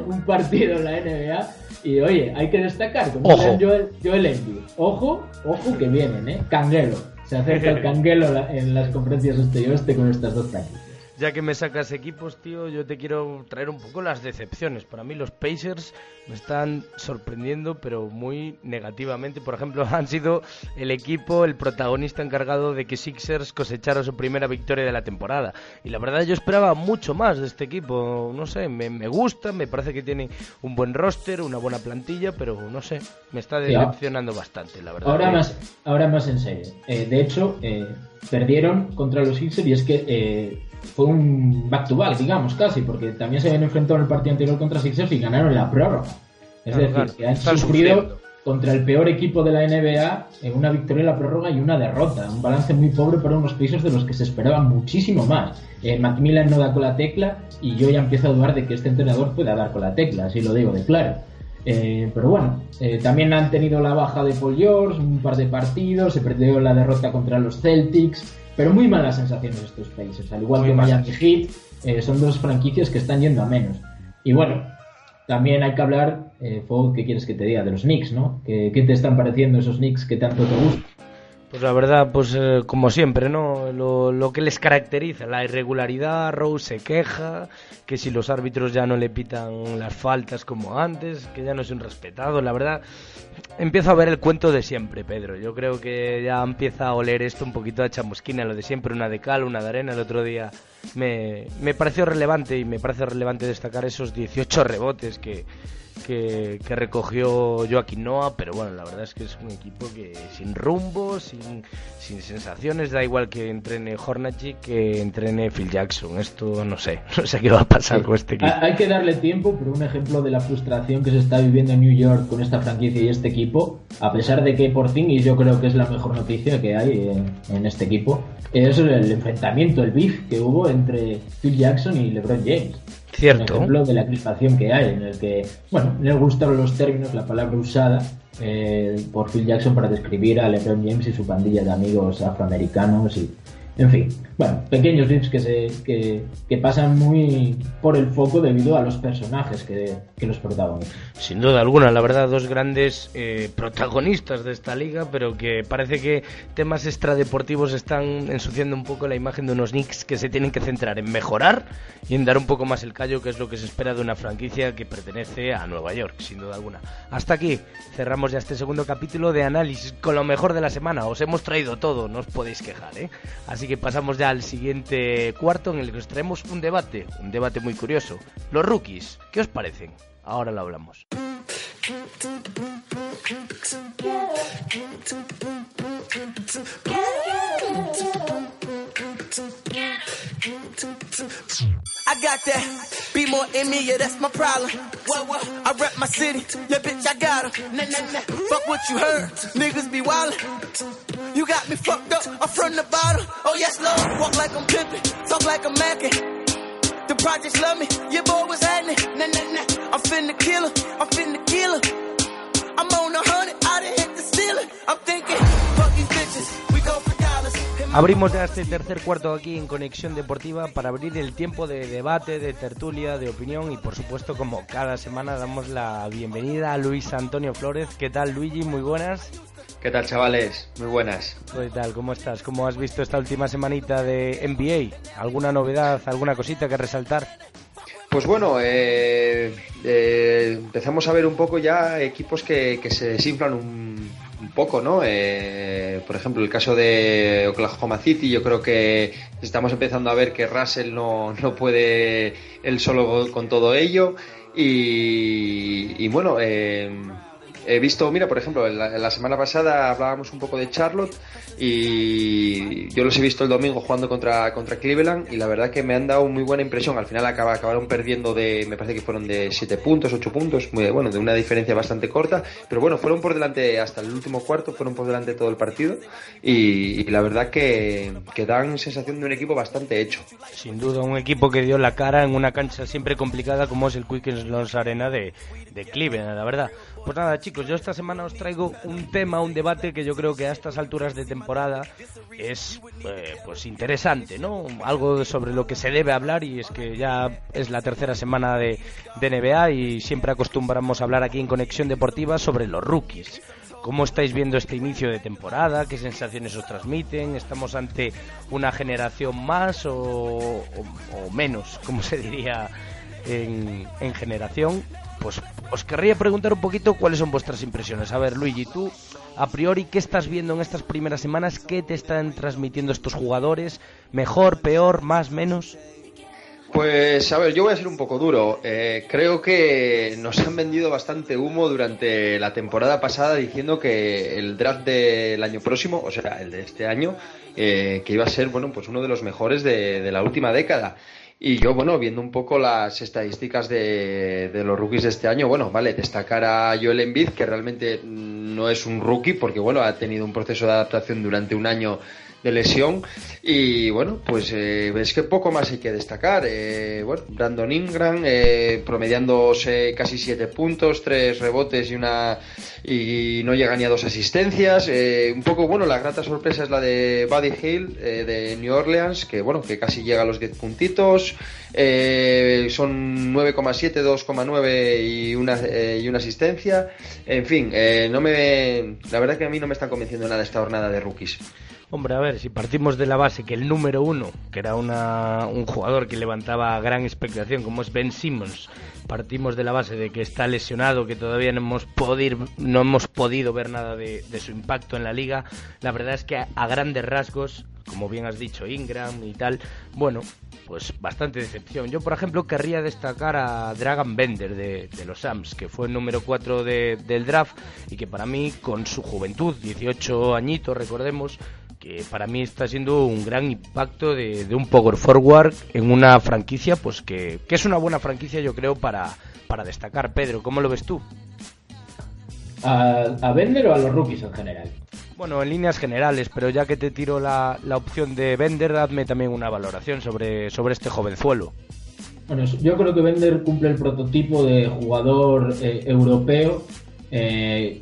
un partido en la NBA. Y oye, hay que destacar, como Ojo. Joel, Joel Embiid. Ojo, ojo que vienen, ¿eh? Canguelo. Se acerca el canguelo en las conferencias este y oeste con estas dos franquicias. Ya que me sacas equipos, tío, yo te quiero traer un poco las decepciones. Para mí los Pacers me están sorprendiendo, pero muy negativamente. Por ejemplo, han sido el equipo, el protagonista encargado de que Sixers cosechara su primera victoria de la temporada. Y la verdad yo esperaba mucho más de este equipo. No sé, me, me gusta, me parece que tiene un buen roster, una buena plantilla, pero no sé, me está decepcionando bastante, la verdad. Ahora más, ahora más en serio. Eh, de hecho, eh, perdieron contra los Sixers y es que eh, fue un back-to-back, digamos, casi, porque también se habían enfrentado en el partido anterior contra Sixers y ganaron la prórroga. Es Claro, decir, claro, que han sufrido sufriendo. contra el peor equipo de la NBA en una victoria en la prórroga y una derrota. Un balance muy pobre para unos Pacers de los que se esperaba muchísimo más. Eh, Macmillan no da con la tecla y yo ya empiezo a dudar de que este entrenador pueda dar con la tecla, así lo digo de claro. Eh, pero bueno, eh, también han tenido la baja de Paul George, un par de partidos, se perdió la derrota contra los Celtics, pero muy malas sensaciones estos Pacers, al igual Muy que. Miami Heat, eh, son dos franquicias que están yendo a menos. Y bueno, también hay que hablar, eh, Fog, ¿qué quieres que te diga? De los Knicks, ¿no? ¿Qué, qué te están pareciendo esos Knicks que tanto te gustan? Pues la verdad, pues eh, como siempre, ¿no? Lo, lo que les caracteriza, la irregularidad, Rose se queja, que si los árbitros ya no le pitan las faltas como antes, que ya no es un respetado, la verdad, empiezo a ver el cuento de siempre, Pedro. Yo creo que ya empieza a oler esto un poquito a chamusquina, lo de siempre, una de cal, una de arena. El otro día me, me pareció relevante y me parece relevante destacar esos 18 rebotes que, que, que recogió Joaquín Noah, pero bueno, la verdad es que es un equipo que sin rumbo, sin, sin sensaciones, da igual que entrene Hornacek que entrene Phil Jackson. Esto no sé, no sé qué va a pasar con este equipo. Ha- Hay que darle tiempo, pero un ejemplo de la frustración que se está viviendo en New York con esta franquicia y este equipo, a pesar de que por fin, y yo creo que es la mejor noticia que hay en, en este equipo, es el enfrentamiento, el beef que hubo entre Phil Jackson y LeBron James. Cierto. Un ejemplo de la crispación que hay, en el que, bueno, no gustaron los términos, la palabra usada eh, por Phil Jackson para describir a LeBron James y su pandilla de amigos afroamericanos y, en fin, bueno, pequeños beefs que se que, pasan muy por el foco debido a los personajes que, que los protagonizan. Sin duda alguna, la verdad, dos grandes eh, protagonistas de esta liga, pero que parece que temas extradeportivos están ensuciando un poco la imagen de unos Knicks que se tienen que centrar en mejorar y en dar un poco más el callo, que es lo que se espera de una franquicia que pertenece a Nueva York, sin duda alguna. Hasta aquí, cerramos ya este segundo capítulo de análisis con lo mejor de la semana. Os hemos traído todo, no os podéis quejar, ¿eh? Que pasamos ya al siguiente cuarto en el que os traemos un debate, un debate muy curioso. Los rookies, ¿qué os parecen? Ahora lo hablamos. I got that. Be more in me, yeah, that's my problem. What, what? I rep my city, yeah, bitch, I got her. Nah, nah, nah. Fuck what you heard, niggas be wildin'. You got me fucked up, I'm from the bottom. Oh, yes, Lord, walk like I'm pimpin', talk like I'm mackin'. The projects love me, your boy was happening. Nah, nah, nah. I'm finna kill her, I'm finna kill her. I'm on a hundred, I done hit the ceiling. I'm thinking, fuck Abrimos ya este tercer cuarto aquí en Conexión Deportiva para abrir el tiempo de debate, de tertulia, de opinión y por supuesto como cada semana damos la bienvenida a Luis Antonio Flores. ¿Qué tal Luigi? Muy buenas. ¿Qué tal chavales? Muy buenas. ¿Qué tal? ¿Cómo estás? ¿Cómo has visto esta última semanita de NBA? ¿Alguna novedad, alguna cosita que resaltar? Pues bueno, eh, eh, empezamos a ver un poco ya equipos que, que se desinflan un, un poco, ¿no? Eh, por ejemplo, el caso de Oklahoma City, yo creo que estamos empezando a ver que Russell no, no puede él solo con todo ello. Y, y bueno, eh, he visto, mira, por ejemplo, la, la, semana pasada hablábamos un poco de Charlotte y yo los he visto el domingo jugando contra, contra Cleveland y la verdad que me han dado muy buena impresión. Al final acaba, acabaron perdiendo de, me parece que fueron de 7 puntos, 8 puntos, muy bueno, de una diferencia bastante corta, pero bueno, fueron por delante hasta el último cuarto, fueron por delante todo el partido y, y la verdad que, dan sensación de un equipo bastante hecho. Sin duda, un equipo que dio la cara en una cancha siempre complicada como es el Quickens Loans Arena de Cleveland, la verdad. Pues nada, chicos, yo esta semana os traigo un tema, un debate que yo creo que a estas alturas de temporada es eh, pues interesante, ¿no? Algo sobre lo que se debe hablar y es que ya es la tercera semana de, de NBA y siempre acostumbramos a hablar aquí en Conexión Deportiva sobre los rookies. ¿Cómo estáis viendo este inicio de temporada? ¿Qué sensaciones os transmiten? ¿Estamos ante una generación más o, menos, como se diría en, en generación? Pues os querría preguntar un poquito cuáles son vuestras impresiones. A ver, Luigi, tú, a priori, ¿qué estás viendo en estas primeras semanas? ¿Qué te están transmitiendo estos jugadores? ¿Mejor, peor, más, menos? Pues a ver, yo voy a ser un poco duro. Eh, creo que nos han vendido bastante humo durante la temporada pasada diciendo que el draft del año próximo, o sea, el de este año, eh, que iba a ser bueno, pues uno de los mejores de, de la última década. Y yo, bueno, viendo un poco las estadísticas de, de, los rookies de este año, bueno, vale, destacar a Joel Embiid, que realmente no es un rookie, porque bueno, ha tenido un proceso de adaptación durante un año de lesión. Y bueno, pues eh, ves que poco más hay que destacar. Eh, bueno, Brandon Ingram eh, promediándose casi 7 puntos, 3 rebotes y una y no llega ni a dos asistencias. Eh, un poco, bueno, la grata sorpresa es la de Buddy Hill eh, de New Orleans, que bueno, que casi llega a los 10 puntitos. Son 9,7, 2,9 y una, y una asistencia. En fin, no me, la verdad que a mí no me está convenciendo nada esta jornada de rookies. Hombre, a ver, si partimos de la base que el número uno, que era una, un jugador que levantaba gran expectación, como es Ben Simmons, partimos de la base de que está lesionado, que todavía no hemos, no hemos podido ver nada de, su impacto en la liga, la verdad es que a, grandes rasgos, como bien has dicho, Ingram y tal, bueno, pues bastante decepción. Yo, por ejemplo, querría destacar a Dragan Bender de, de los Sams, que fue el número 4 de, del draft y que para mí, con su juventud, 18 añitos, recordemos, que para mí está siendo un gran impacto de, de, un power forward en una franquicia, pues que, que, es una buena franquicia, yo creo, para, para destacar. Pedro, ¿cómo lo ves tú? ¿A, ¿A Bender o a los rookies en general? Bueno, en líneas generales, pero ya que te tiro la, la opción de Bender, dadme también una valoración sobre, sobre este jovenzuelo. Bueno, yo creo que Bender cumple el prototipo de jugador eh, europeo eh,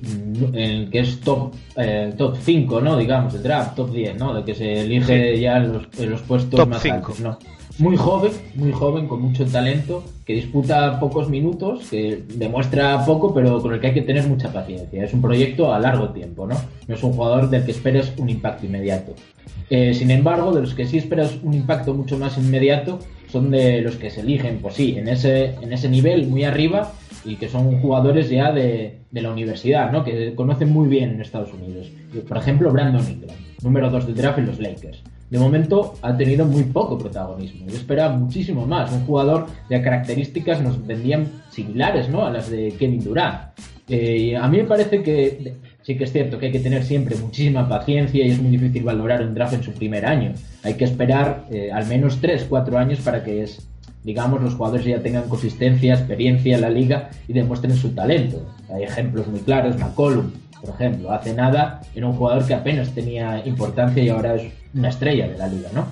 en que es top eh, top 5, ¿no? Digamos, de draft, top 10, ¿no? De que se elige sí. ya los, los, puestos top más 5. altos, ¿no? Muy joven, muy joven, con mucho talento, que disputa pocos minutos, que demuestra poco, pero con el que hay que tener mucha paciencia. Es un proyecto a largo tiempo, ¿no? No es un jugador del que esperes un impacto inmediato. Eh, sin embargo, de los que sí esperas un impacto mucho más inmediato, son de los que se eligen, pues sí, en ese, en ese nivel muy arriba y que son jugadores ya de, de la universidad, ¿no? Que conocen muy bien en Estados Unidos. Por ejemplo, Brandon Ingram, número 2 del draft en los Lakers. De momento ha tenido muy poco protagonismo. Yo esperaba muchísimo más. Un jugador de características nos vendían similares ¿no? a las de Kevin Durant. Eh, a mí me parece que sí que es cierto que hay que tener siempre muchísima paciencia y es muy difícil valorar un draft en su primer año. Hay que esperar eh, al menos 3, 4 años para que es, digamos, los jugadores ya tengan consistencia, experiencia en la liga y demuestren su talento. Hay ejemplos muy claros, McCollum, por ejemplo, hace nada era un jugador que apenas tenía importancia y ahora es una estrella de la liga, ¿no?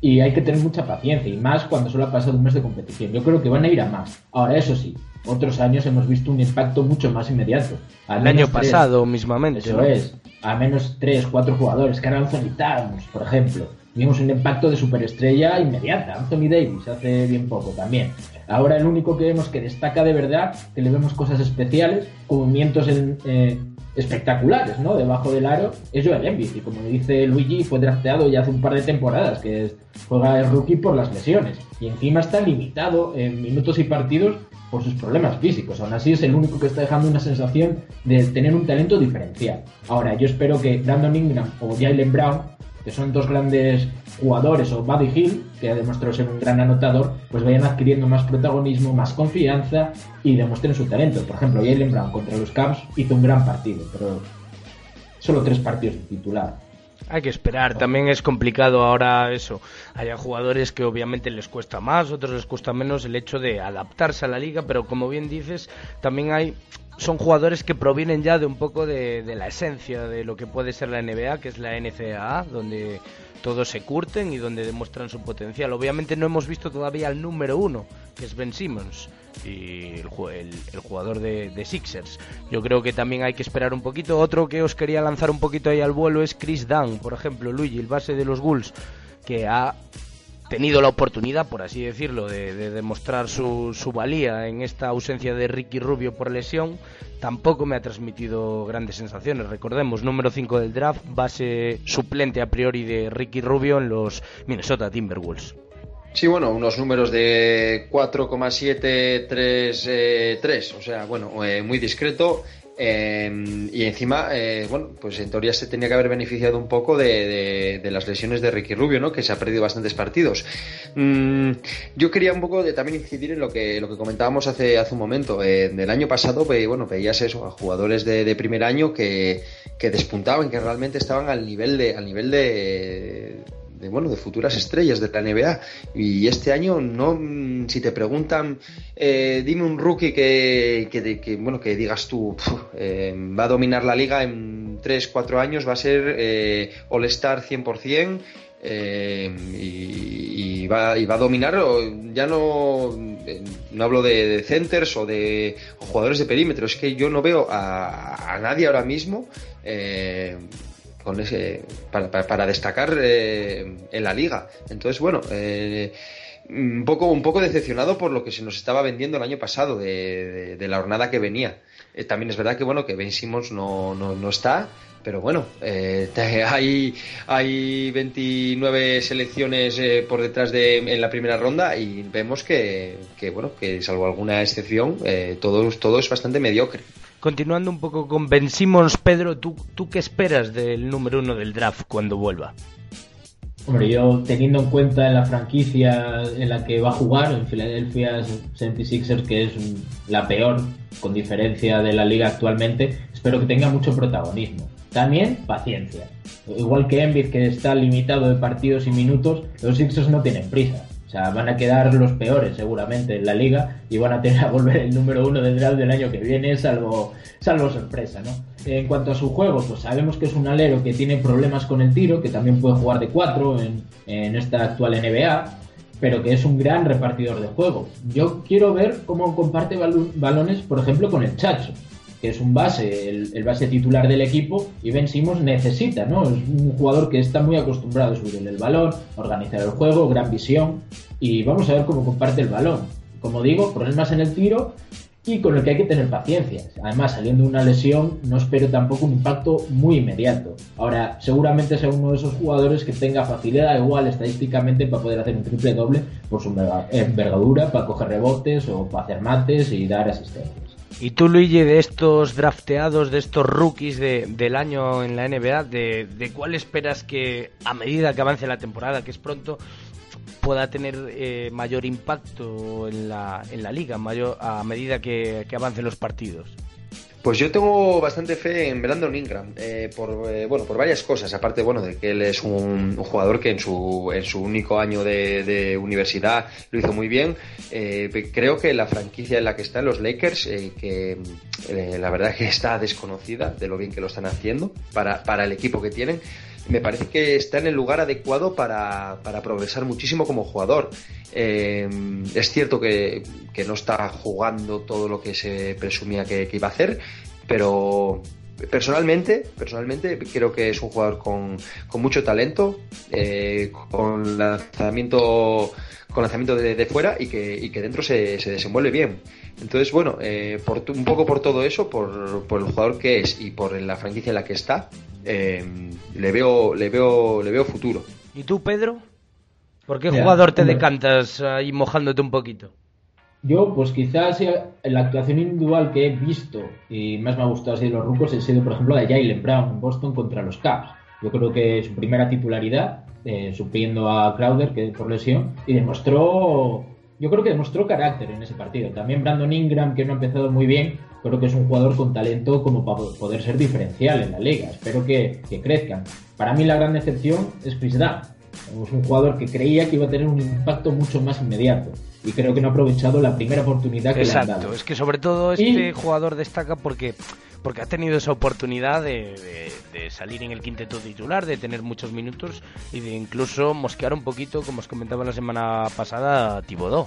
Y hay que tener mucha paciencia y más cuando solo ha pasado un mes de competición. Yo creo que van a ir a más. Ahora, eso sí, otros años hemos visto un impacto mucho más inmediato. Al El año pasado mismamente. Eso es. A menos tres, cuatro jugadores. Que Anthony Towns, por ejemplo. Vimos un impacto de superestrella inmediata. Anthony Davis hace bien poco también. Ahora el único que vemos que destaca de verdad, que le vemos cosas especiales, movimientos en, eh, espectaculares, ¿no? Debajo del aro es Joel Embiid y como dice Luigi fue drafteado ya hace un par de temporadas que juega el rookie por las lesiones y encima está limitado en minutos y partidos por sus problemas físicos. Aún así es el único que está dejando una sensación de tener un talento diferencial. Ahora yo espero que Brandon Ingram o Jalen Brown que son dos grandes jugadores, o Buddy Hill, que ha demostrado ser un gran anotador, pues vayan adquiriendo más protagonismo, más confianza y demuestren su talento. Por ejemplo, Jalen Brown contra los Cavs hizo un gran partido, pero solo tres partidos de titular. Hay que esperar, también es complicado ahora eso. Hay jugadores que obviamente les cuesta más, otros les cuesta menos el hecho de adaptarse a la liga, pero como bien dices, también hay son jugadores que provienen ya de un poco de, la esencia de lo que puede ser la NBA, que es la NCAA, donde todos se curten y donde demuestran su potencial. Obviamente no hemos visto todavía al número uno, que es Ben Simmons, y el, jugador de, de, Sixers. Yo creo que también hay que esperar un poquito. Otro que os quería lanzar un poquito ahí al vuelo es Chris Dunn, por ejemplo, Luigi, el base de los Bulls, que ha tenido la oportunidad, por así decirlo, de, demostrar su, valía en esta ausencia de Ricky Rubio por lesión, tampoco me ha transmitido grandes sensaciones. Recordemos, número 5 del draft, base suplente a priori de Ricky Rubio en los Minnesota Timberwolves. Sí, bueno, unos números de 4,733, eh, o sea, bueno, eh, muy discreto. Em, y encima, eh, bueno, pues en teoría se tenía que haber beneficiado un poco de, las lesiones de Ricky Rubio, ¿no? Que se ha perdido bastantes partidos. Mm, yo quería un poco de, también incidir en lo que, lo que comentábamos hace, hace un momento. Eh, del año pasado, bueno, veías eso, a jugadores de, primer año que, que despuntaban, que realmente estaban al nivel de, al nivel de de bueno de futuras estrellas de la NBA y este año no si te preguntan eh, dime un rookie que, que, bueno que digas tú eh, va a dominar la liga en 3 4 años va a ser eh, All Star 100% eh, y, va, y va a dominar ya no no hablo de, centers o de jugadores de perímetro es que yo no veo a, a nadie ahora mismo con ese para, destacar eh, en la liga. Entonces, bueno, eh, un poco un poco decepcionado por lo que se nos estaba vendiendo el año pasado de, la jornada que venía. Eh, también es verdad que bueno que Ben Simmons no, no, está, pero bueno, hay, hay 29 selecciones por detrás de en la primera ronda y vemos que, que bueno que salvo alguna excepción todo, todo es bastante mediocre continuando un poco con Ben Pedro, ¿tú, ¿tú qué esperas del número uno del draft cuando vuelva? Hombre, yo teniendo en cuenta la franquicia en la que va a jugar, en Philadelphia 76ers, que es la peor con diferencia de la liga actualmente, espero que tenga mucho protagonismo. También paciencia. Igual que Embiid, que está limitado de partidos y minutos, los Sixers no tienen prisa. Sea, van a quedar los peores seguramente en la liga y van a tener a volver el número uno del draft del año que viene, salvo, salvo sorpresa, ¿no? En cuanto a su juego, pues sabemos que es un alero que tiene problemas con el tiro, que también puede jugar de cuatro en, en esta actual NBA, pero que es un gran repartidor de juego. Yo quiero ver cómo comparte balones, por ejemplo, con el Chacho que es un base, el, base titular del equipo, y Ben Simmons necesita, ¿no? Es un jugador que está muy acostumbrado a subir el balón, organizar el juego, gran visión, y vamos a ver cómo comparte el balón. Como digo, problemas en el tiro y con el que hay que tener paciencia. Además, saliendo de una lesión, no espero tampoco un impacto muy inmediato. Ahora, seguramente sea uno de esos jugadores que tenga facilidad igual estadísticamente para poder hacer un triple doble por su envergadura, para coger rebotes o para hacer mates y dar asistencias. Y tú, Luigi, de estos drafteados, de estos rookies del año en la NBA, de, cuál esperas que a medida que avance la temporada, que es pronto, pueda tener eh, mayor impacto en la, en la liga, mayor, a medida que, avancen los partidos? Pues yo tengo bastante fe en Brandon Ingram, eh, por, eh, bueno, por varias cosas, aparte bueno, de que él es un, jugador que en su, en su único año de, universidad lo hizo muy bien. Eh, creo que la franquicia en la que están los Lakers, que la verdad es que está desconocida de lo bien que lo están haciendo para, para el equipo que tienen, me parece que está en el lugar adecuado para, para progresar muchísimo como jugador. es cierto que, que, no está jugando todo lo que se presumía que, iba a hacer, pero personalmente, personalmente creo que es un jugador con, mucho talento, eh, con lanzamiento con lanzamiento de, fuera y que, y que dentro se, se, desenvuelve bien. Entonces, bueno, eh, por, un poco por todo eso, por, por, el jugador que es y por la franquicia en la que está, eh, le veo le veo le veo futuro. ¿Y tú, Pedro? ¿Por qué jugador te decantas ahí mojándote un poquito? Yo, pues quizás la actuación individual que he visto y más me ha gustado así de los rucos ha sido, por ejemplo, la de Jalen Brown en Boston contra los Cavs. Yo creo que su primera titularidad, eh, supliendo a Crowder que por lesión, y demostró, yo creo que demostró carácter en ese partido. También Brandon Ingram, que no ha empezado muy bien, creo que es un jugador con talento como para poder ser diferencial en la liga. Espero que, que crezcan. Para mí la gran decepción es Chris Dunn. Es un jugador que creía que iba a tener un impacto mucho más inmediato y creo que no ha aprovechado la primera oportunidad que le han dado. es que sobre todo este jugador destaca porque porque ha tenido esa oportunidad de, salir en el quinteto titular, de tener muchos minutos y de incluso mosquear un poquito, como os comentaba la semana pasada, Tibodó.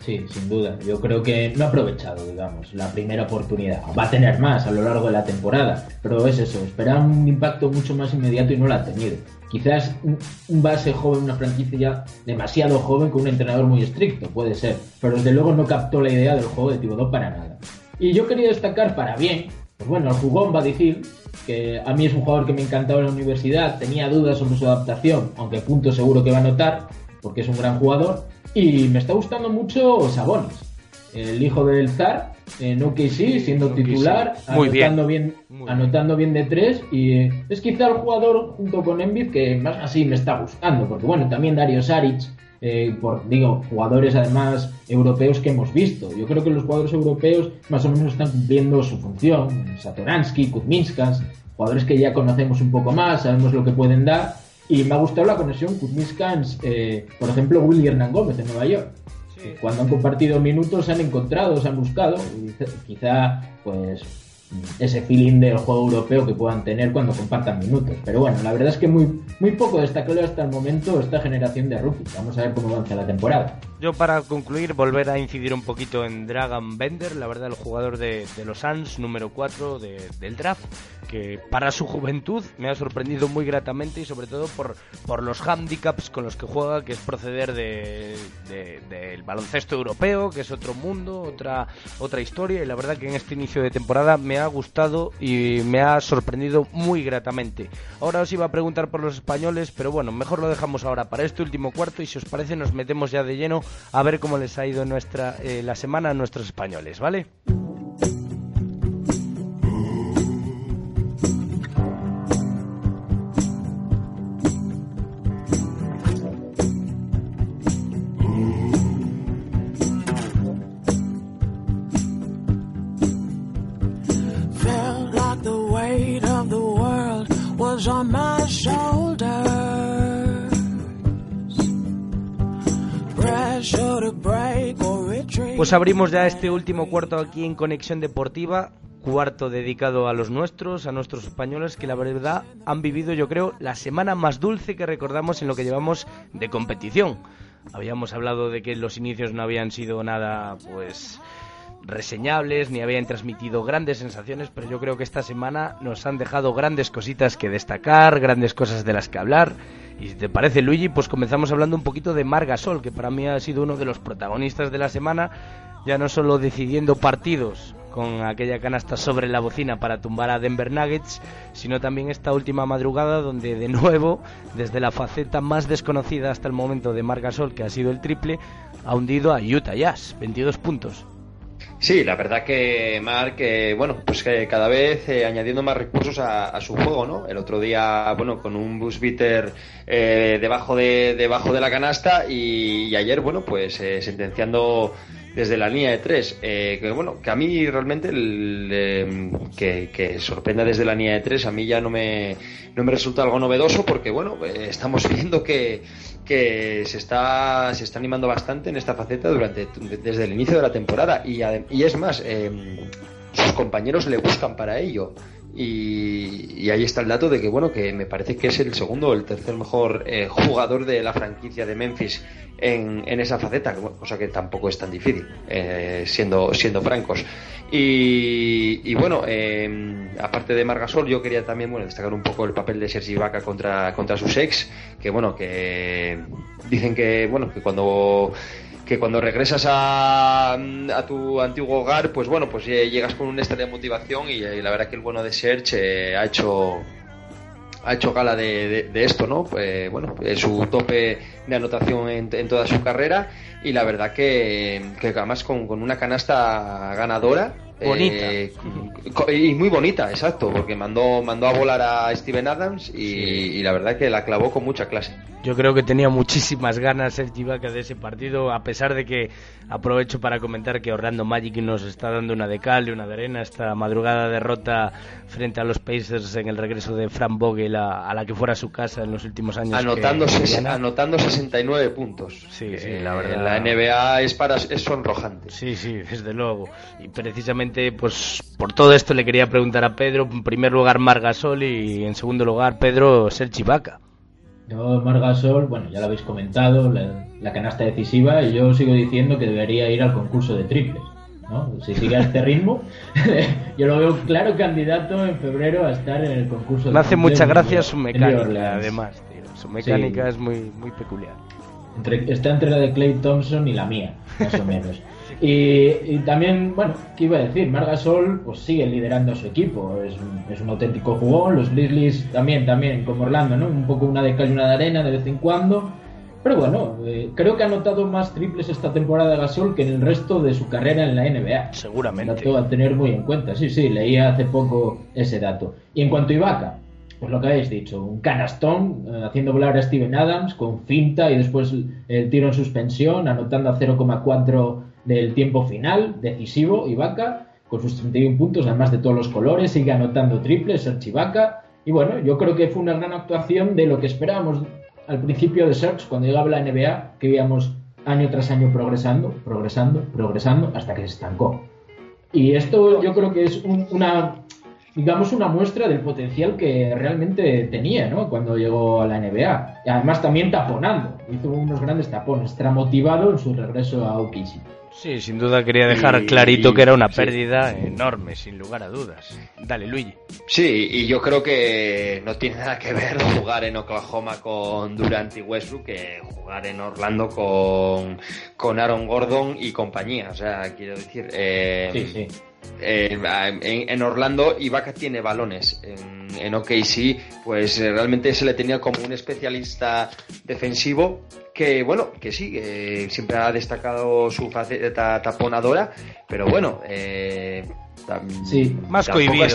Sí, sin duda. Yo creo que no ha aprovechado, digamos, la primera oportunidad. Va a tener más a lo largo de la temporada, pero es eso, esperaba un impacto mucho más inmediato y no lo ha tenido. Quizás un base joven, una franquicia demasiado joven con un entrenador muy estricto, puede ser, pero desde luego no captó la idea del juego de Tibodó para nada. Y yo quería destacar para bien, pues bueno, el jugón va a decir que a mí es un jugador que me encantaba en la universidad, tenía dudas sobre su adaptación, aunque punto seguro que va a notar, porque es un gran jugador, y me está gustando mucho Sabonis, el hijo del Zar, en OKC, siendo titular, anotando bien, anotando bien de tres. Y eh, es quizá el jugador junto con Embiid que más así me está gustando, porque bueno, también Dario Saric, eh, por, digo, jugadores además europeos que hemos visto. Yo creo que los jugadores europeos más o menos están cumpliendo su función. Satoransky, Kuzminskas, jugadores que ya conocemos un poco más, sabemos lo que pueden dar y me ha gustado la conexión Kuzmiskans, eh, por ejemplo, Willy Hernán Gómez en Nueva York. Cuando han compartido minutos se han encontrado, se han buscado. Y quizá, pues, ese feeling del juego europeo que puedan tener cuando compartan minutos. Pero bueno, la verdad es que muy, muy poco destacado hasta el momento esta generación de rookies. Vamos a ver cómo avanza la temporada. Yo para concluir, volver a incidir un poquito en Dragon Bender, la verdad el jugador de, los Suns, número 4 del draft, que para su juventud me ha sorprendido muy gratamente y sobre todo por, por los handicaps con los que juega, que es proceder del de, baloncesto europeo, que es otro mundo, otra, otra historia y la verdad que en este inicio de temporada me ha gustado y me ha sorprendido muy gratamente. Ahora os iba a preguntar por los españoles, pero bueno, mejor lo dejamos ahora para este último cuarto y si os parece nos metemos ya de lleno a ver cómo les ha ido nuestra, eh, la semana a nuestros españoles, ¿vale? Pues abrimos ya este último cuarto aquí en Conexión Deportiva, cuarto dedicado a los nuestros, a nuestros españoles que la verdad han vivido yo creo la semana más dulce que recordamos en lo que llevamos de competición. Habíamos hablado de que los inicios no habían sido nada pues reseñables ni habían transmitido grandes sensaciones, pero yo creo que esta semana nos han dejado grandes cositas que destacar, grandes cosas de las que hablar y si te parece, Luigi, pues comenzamos hablando un poquito de Margasol, que para mí ha sido uno de los protagonistas de la semana, ya no solo decidiendo partidos con aquella canasta sobre la bocina para tumbar a Denver Nuggets, sino también esta última madrugada donde de nuevo, desde la faceta más desconocida hasta el momento de Margasol, que ha sido el triple, ha hundido a Utah Jazz, 22 puntos. Sí, la verdad que Mark, eh, bueno, pues que cada vez eh, añadiendo más recursos a, su juego, ¿no? El otro día, bueno, con un bus beater eh, debajo de debajo de la canasta y, ayer, bueno, pues sentenciando desde la línea de tres. Eh, que bueno, que a mí realmente em, que, que, sorprenda desde la línea de tres, a mí ya no me, no me resulta algo novedoso porque bueno, eh, estamos viendo que, que se está, se está animando bastante en esta faceta durante, desde el inicio de la temporada y, y es más, em, sus compañeros le buscan para ello. Y, ahí está el dato de que bueno que me parece que es el segundo o el tercer mejor eh, jugador de la franquicia de Memphis en, en esa faceta cosa que tampoco es tan difícil eh, siendo siendo francos y, bueno em, aparte de Margasol yo quería también bueno destacar un poco el papel de Sergi Vaca contra contra sus ex que bueno que dicen que bueno que cuando que cuando regresas a, a, tu antiguo hogar, pues bueno, pues llegas con un estado de motivación y, la verdad que el bueno de Serge eh, ha hecho ha hecho gala de, esto, ¿no? Bueno, es su tope de anotación en, toda su carrera y la verdad que, que además con, con una canasta ganadora Bonita. Eh, y muy bonita, exacto, porque mandó, mandó a volar a Steven Adams y, la verdad que la clavó con mucha clase. Yo creo que tenía muchísimas ganas el Vaca de ese partido, a pesar de que aprovecho para comentar que Orlando Magic nos está dando una de cal y una de arena. Esta madrugada derrota frente a los Pacers en el regreso de Frank Vogel a, la que fuera su casa en los últimos años. Anotando, anotando 69 puntos. Sí, sí, la verdad. La NBA es, para, es sonrojante. Sí, sí, desde luego. Y precisamente pues por todo esto le quería preguntar a Pedro, en primer lugar Margasol y en segundo lugar Pedro Sergi Vaca. Yo Margasol, bueno, ya lo habéis comentado, la, canasta decisiva, y yo sigo diciendo que debería ir al concurso de triples. ¿no? Si sigue a este ritmo, yo lo veo claro candidato en febrero a estar en el concurso de Me hace mucha gracia su mecánica, además, Su mecánica es muy, muy peculiar. Entre, está entre la de Clay Thompson y la mía, más o menos. Y, también, bueno, ¿qué iba a decir? Margasol pues sigue liderando a su equipo, es, es, un auténtico jugón, los Grizzlies también, también, como Orlando, ¿no? Un poco una de cal y una de arena de vez en cuando, pero bueno, eh, creo que ha anotado más triples esta temporada Gasol que en el resto de su carrera en la NBA. Seguramente. Dato a tener muy en cuenta, sí, sí, leía hace poco ese dato. Y en cuanto a Ibaka, pues lo que habéis dicho, un canastón eh, haciendo volar a Steven Adams con finta y después el tiro en suspensión, anotando a 0,4 del tiempo final, decisivo, Ibaka, con sus 31 puntos, además de todos los colores, sigue anotando triples, Serge Ibaka. Y bueno, yo creo que fue una gran actuación de lo que esperábamos al principio de Serge, cuando llegaba la NBA, que íbamos año tras año progresando, progresando, progresando, hasta que se estancó. Y esto yo creo que es una, digamos, una muestra del potencial que realmente tenía, ¿no? Cuando llegó a la NBA. Y además también taponando, hizo unos grandes tapones, está en su regreso a OKC. Sí, sin duda quería dejar clarito que era una pérdida enorme, sin lugar a dudas. Dale, Luigi. Sí, y yo creo que no tiene nada que ver jugar en Oklahoma con Durant y Westbrook que jugar en Orlando con, con Aaron Gordon y compañía. O sea, quiero decir, eh, sí, sí. Eh, en, en, Orlando Ibaka tiene balones. En, en OKC, pues eh, realmente se le tenía como un especialista defensivo que bueno, que sí, siempre ha destacado su faceta taponadora, pero bueno, eh, sí, más cohibido.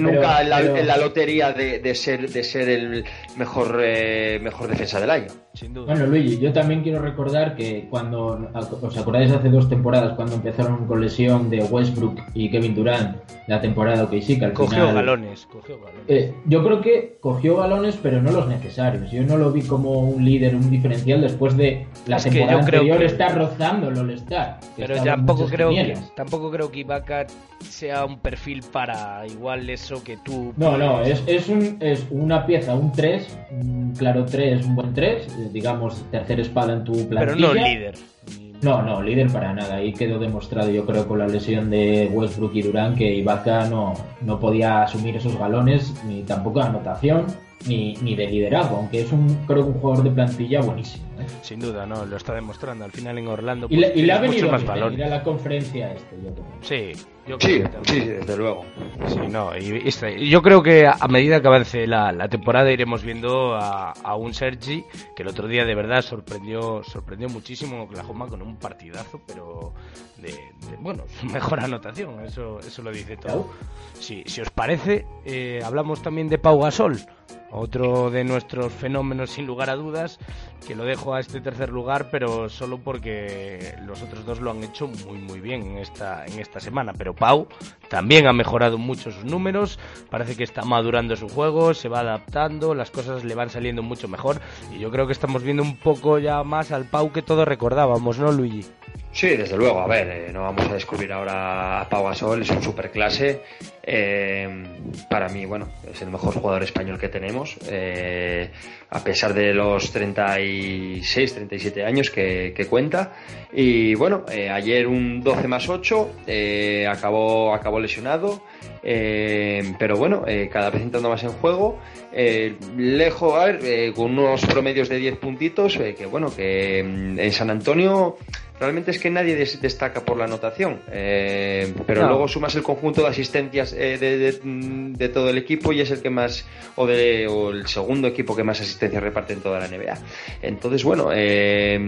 nunca en, la, lotería de, ser de ser el mejor eh, mejor defensa del año. Sin duda. Bueno, Luigi, yo también quiero recordar que cuando os acordáis hace dos temporadas cuando empezaron con lesión de Westbrook y Kevin Durant la temporada que sí que al cogió galones, cogió galones. Eh, yo creo que cogió galones, pero no los necesarios. Yo no lo vi como un líder, un diferencial después de la temporada anterior está rozando el All-Star. Pero tampoco creo que tampoco creo que Ibaka sea un perfil para igual eso que tú. No, no, es, es, un, es una pieza, un 3, un claro 3, un buen 3, eh, digamos, tercera espada en tu plantilla. Pero no líder. No, no, líder para nada. Ahí quedó demostrado, yo creo, con la lesión de Westbrook y Durán que Ibaka no, no podía asumir esos galones, ni tampoco anotación, ni, ni de liderazgo, aunque es un, creo un jugador de plantilla buenísimo. Sin duda, no, lo está demostrando. Al final en Orlando. y, le, y le ha venido más valor. ir a la conferencia este, yo creo. Sí, sí, sí, desde luego. Sí, no, y, este, yo creo que a medida que avance la, temporada iremos viendo a, un Sergi que el otro día de verdad sorprendió sorprendió muchísimo en Oklahoma con un partidazo, pero de, bueno, mejor anotación, eso eso lo dice todo. Si, si os parece, eh, hablamos también de Pau Gasol. otro de nuestros fenómenos sin lugar a dudas, que lo dejo a este tercer lugar, pero solo porque los otros dos lo han hecho muy muy bien en esta, en esta semana. Pero Pau también ha mejorado mucho sus números, parece que está madurando su juego, se va adaptando, las cosas le van saliendo mucho mejor y yo creo que estamos viendo un poco ya más al Pau que todos recordábamos, ¿no, Luigi? Sí, desde luego. A ver, eh, no vamos a descubrir ahora a Pau Gasol, es un superclase. Eh, para mí, bueno, es el mejor jugador español que tenemos, eh, a pesar de los 36, 37 años que, cuenta. Y bueno, eh, ayer un 12 más 8, acabó, acabó lesionado, pero bueno, cada vez entrando más en juego. lejos, a ver, con unos promedios de 10 puntitos, que bueno, que mm, en San Antonio realmente es que nadie destaca por la anotación, eh, pero luego sumas el conjunto de asistencias eh, de, todo el equipo y es el que más, o, de, el segundo equipo que más asistencias reparte en toda la NBA. Entonces, bueno, eh,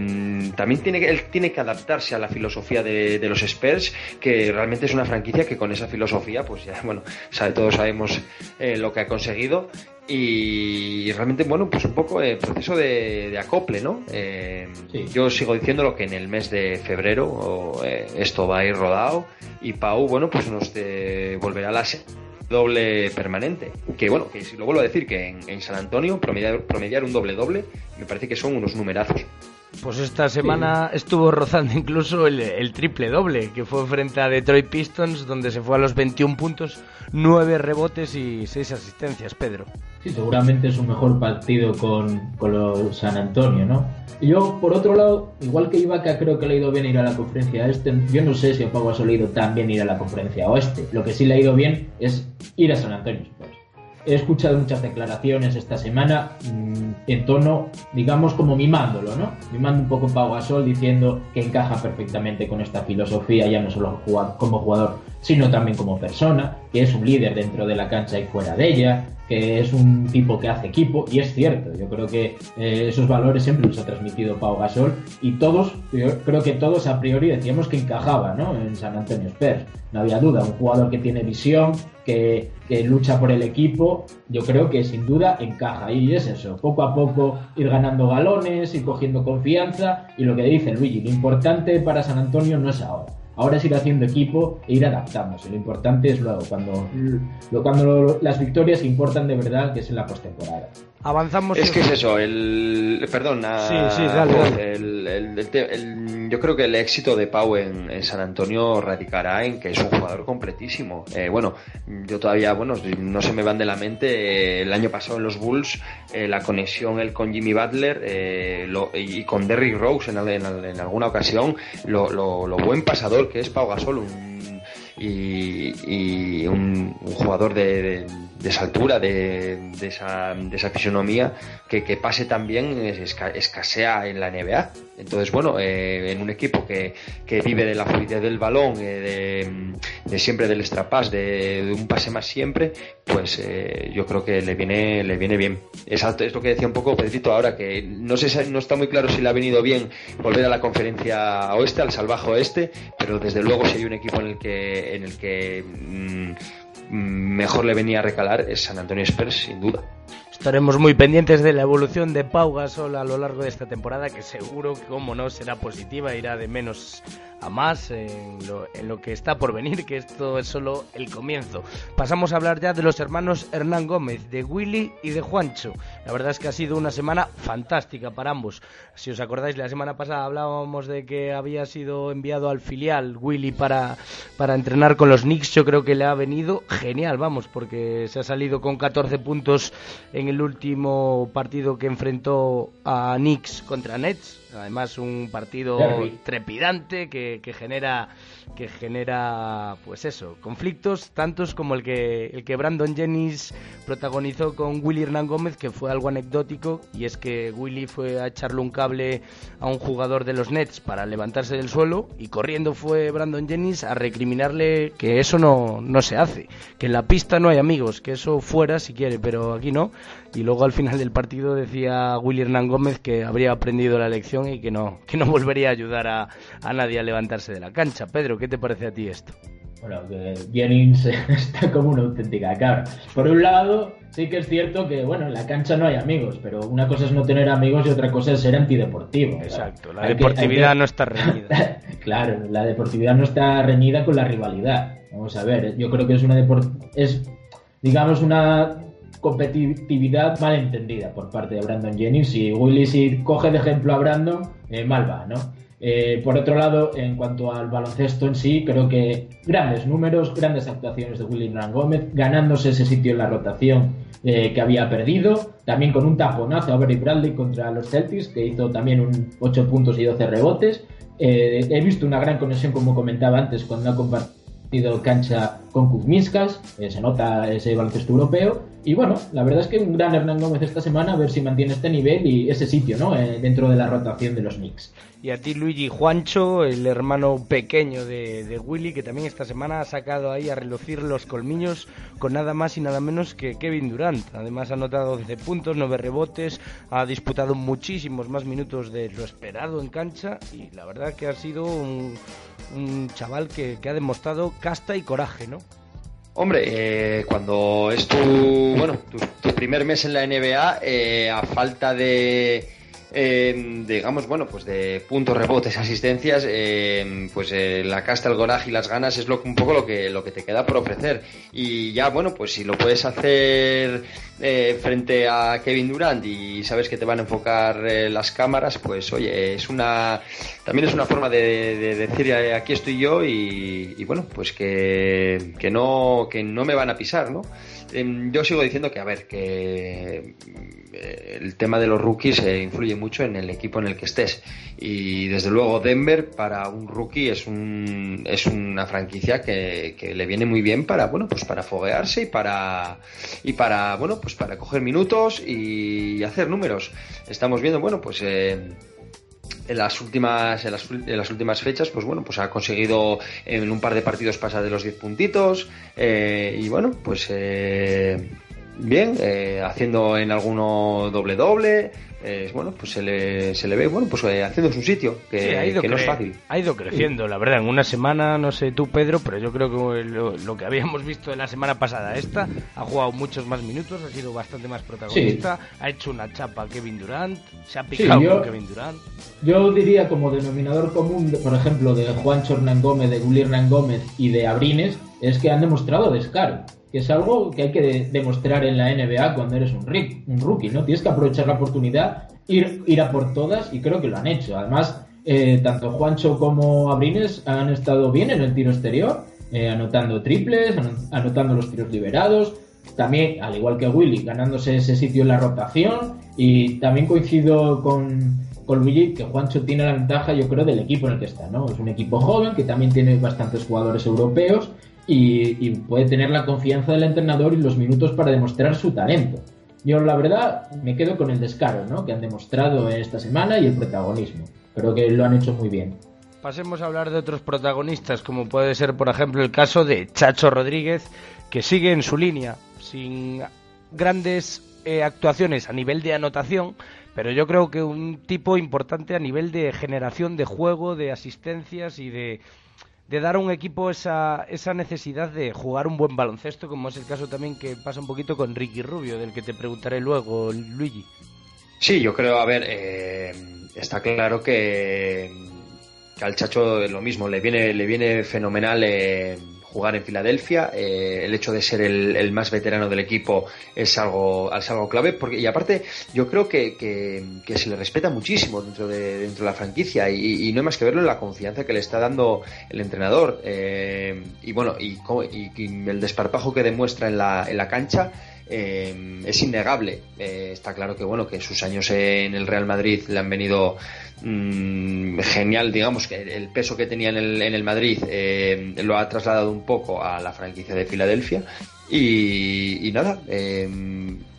también tiene, él tiene que adaptarse a la filosofía de, los Spurs, que realmente es una franquicia que con esa filosofía, pues ya, bueno, sabe, todos sabemos lo que ha conseguido y realmente, bueno, pues un poco el proceso de, acople, ¿no? Eh, yo sigo diciendo lo que en el mes de febrero eh, esto va a ir rodado y Pau, bueno, pues nos volverá a la doble permanente. Que bueno, que si lo vuelvo a decir, que en, San Antonio promediar, promediar un doble doble me parece que son unos numerazos. Pues esta semana estuvo rozando incluso el, triple doble, que fue frente a Detroit Pistons, donde se fue a los 21 puntos, 9 rebotes y 6 asistencias, Pedro. Sí, seguramente es un mejor partido con, con los San Antonio, ¿no? Yo, por otro lado, igual que Ibaka creo que le ha ido bien ir a la conferencia este, yo no sé si a Pau ha solido tan bien ir a la conferencia oeste. Lo que sí le ha ido bien es ir a San Antonio he escuchado muchas declaraciones esta semana mm, en tono, digamos, como mimándolo, ¿no? Mimando un poco Pau Gasol diciendo que encaja perfectamente con esta filosofía, ya no solo como jugador, sino también como persona, que es un líder dentro de la cancha y fuera de ella, que es un tipo que hace equipo, y es cierto, yo creo que eh, esos valores siempre los ha transmitido Pau Gasol, y todos, yo creo que todos a priori decíamos que encajaba, ¿no? En San Antonio Spurs, no había duda, un jugador que tiene visión, que, lucha por el equipo, yo creo que sin duda encaja, y es eso, poco a poco ir ganando galones, ir cogiendo confianza, y lo que dice Luigi, lo importante para San Antonio no es ahora Ahora es ir haciendo equipo e ir adaptándose. Lo importante es luego, cuando, cuando las victorias importan de verdad, que es en la postemporada. Avanzamos. Es que es eso, el. Perdón, sí, sí, dale, El, yo creo que el éxito de Pau en, San Antonio radicará en que es un jugador completísimo. Eh, bueno, yo todavía, bueno, no se me van de la mente eh, el año pasado en los Bulls, eh, la conexión él con Jimmy Butler y con Derrick Rose en, alguna ocasión, lo, lo, buen pasador que es Pau Gasol, y, un, jugador de de esa altura, de, de, esa, de esa fisonomía, que, pase también escasea en la NBA. Entonces, bueno, eh, en un equipo que, vive de la fluidez del balón, eh, de, siempre del extrapás, de, de, un pase más siempre, pues eh, yo creo que le viene, le viene bien. Exacto, es lo que decía un poco Pedrito ahora, que no sé no está muy claro si le ha venido bien volver a la conferencia oeste, al salvaje oeste, pero desde luego si hay un equipo en el que, en el que mm, mejor le venía a recalar es San Antonio Spurs, sin duda. Estaremos muy pendientes de la evolución de Pau Gasol a lo largo de esta temporada, que seguro como no, será positiva, irá de menos a más en lo, que está por venir, que esto es solo el comienzo. Pasamos a hablar ya de los hermanos Hernán Gómez, de Willy y de Juancho. La verdad es que ha sido una semana fantástica para ambos. Si os acordáis, la semana pasada hablábamos de que había sido enviado al filial Willy para, para entrenar con los Knicks. Yo creo que le ha venido genial, vamos, porque se ha salido con 14 puntos en el último partido que enfrentó a Knicks contra Nets Además, un partido trepidante que, que, genera que genera pues eso, conflictos tantos como el que el que Brandon Jennings protagonizó con Willy Hernán Gómez, que fue algo anecdótico y es que Willy fue a echarle un cable a un jugador de los Nets para levantarse del suelo y corriendo fue Brandon Jennings a recriminarle que eso no, no se hace, que en la pista no hay amigos, que eso fuera si quiere, pero aquí no y luego al final del partido decía Willy Hernán Gómez que habría aprendido la lección y que no, que no volvería a ayudar a, a nadie a levantarse de la cancha. Pedro, ¿qué te parece a ti esto? bueno, que Jennings está como una auténtica cabra. Por un lado, sí que es cierto que, bueno, en la cancha no hay amigos, pero una cosa es no tener amigos y otra cosa es ser antideportivo. Exacto, la deportividad no está reñida. claro, la deportividad no está reñida con la rivalidad. Vamos a ver, yo creo que es una es digamos una competitividad mal entendida por parte de Brandon Jennings y Willy si coge de ejemplo a Brandon, eh, mal va, ¿no? Eh, por otro lado, en cuanto al baloncesto en sí, creo que grandes números, grandes actuaciones de Willy Rangómez, Gómez, ganándose ese sitio en la rotación eh, que había perdido, también con un taponazo a Barry Bradley contra los Celtics, que hizo también un 8 puntos y 12 rebotes. Eh, he visto una gran conexión, como comentaba antes, cuando ha compartido cancha con Kuzminskas, se nota ese baloncesto europeo, y bueno, la verdad es que un gran Hernán Gómez esta semana a ver si mantiene este nivel y ese sitio, ¿no? Eh, dentro de la rotación de los Knicks. Y a ti, Luigi Juancho, el hermano pequeño de, Willy, que también esta semana ha sacado ahí a relucir los colmillos con nada más y nada menos que Kevin Durant. Además ha anotado 11 puntos, 9 rebotes, ha disputado muchísimos más minutos de lo esperado en cancha y la verdad que ha sido un, chaval que, que ha demostrado casta y coraje, ¿no? Hombre, eh, cuando es tu, bueno, tu, primer mes en la NBA, eh, a falta de, eh, digamos, bueno, pues de puntos, rebotes, asistencias, eh, pues eh, la casta, el coraje y las ganas es lo, un poco lo que, lo que te queda por ofrecer. Y ya, bueno, pues si lo puedes hacer frente a Kevin Durant y sabes que te van a enfocar las cámaras, pues oye, es una, también es una forma de, decir aquí estoy yo y, y bueno, pues que, que, no, que no me van a pisar, ¿no? Em, yo sigo diciendo que, a ver, que eh, el tema de los rookies eh, influye mucho en el equipo en el que estés. Y desde luego Denver para un rookie es, un, es una franquicia que, le viene muy bien para, bueno, pues para foguearse y para, y para, bueno, pues para coger minutos y hacer números. Estamos viendo, bueno, pues... Eh, en las últimas en las, últimas fechas pues bueno pues ha conseguido en un par de partidos pasar de los 10 puntitos eh, y bueno pues eh, bien eh, haciendo en alguno doble doble bueno, pues se le, se le ve, bueno, pues eh, haciendo su sitio, que, no es fácil. Ha ido creciendo, la verdad, en una semana, no sé tú, Pedro, pero yo creo que lo, que habíamos visto en la semana pasada esta, ha jugado muchos más minutos, ha sido bastante más protagonista, ha hecho una chapa Kevin Durant, se ha picado con Kevin Durant. Yo diría como denominador común, por ejemplo, de Juan Hernán Gómez, de Gulli Hernán Gómez y de Abrines, es que han demostrado descaro que es algo que hay que demostrar en la NBA cuando eres un, un rookie, ¿no? Tienes que aprovechar la oportunidad, ir, ir a por todas y creo que lo han hecho. Además, eh, tanto Juancho como Abrines han estado bien en el tiro exterior, eh, anotando triples, anotando los tiros liberados, también, al igual que Willy, ganándose ese sitio en la rotación y también coincido con, con Luigi que Juancho tiene la ventaja, yo creo, del equipo en el que está, ¿no? Es un equipo joven que también tiene bastantes jugadores europeos y, puede tener la confianza del entrenador y los minutos para demostrar su talento. Yo la verdad me quedo con el descaro ¿no? que han demostrado esta semana y el protagonismo. Creo que lo han hecho muy bien. Pasemos a hablar de otros protagonistas, como puede ser, por ejemplo, el caso de Chacho Rodríguez, que sigue en su línea, sin grandes eh, actuaciones a nivel de anotación, pero yo creo que un tipo importante a nivel de generación de juego, de asistencias y de, de dar a un equipo esa, esa necesidad de jugar un buen baloncesto, como es el caso también que pasa un poquito con Ricky Rubio, del que te preguntaré luego, Luigi. Sí, yo creo, a ver, eh, está claro que, al Chacho lo mismo, le viene, le viene fenomenal. Eh, jugar en Filadelfia. Eh, el hecho de ser el, más veterano del equipo es algo, es algo clave. Porque, y aparte, yo creo que, que, se le respeta muchísimo dentro de, dentro de la franquicia y, no hay más que verlo en la confianza que le está dando el entrenador. Eh, y bueno, y, y, el desparpajo que demuestra en la, en la cancha. Eh, es innegable. está claro que bueno que sus años en el Real Madrid le han venido Mm, genial, digamos que el peso que tenía en el, en el Madrid eh, lo ha trasladado un poco a la franquicia de Filadelfia y, nada, eh,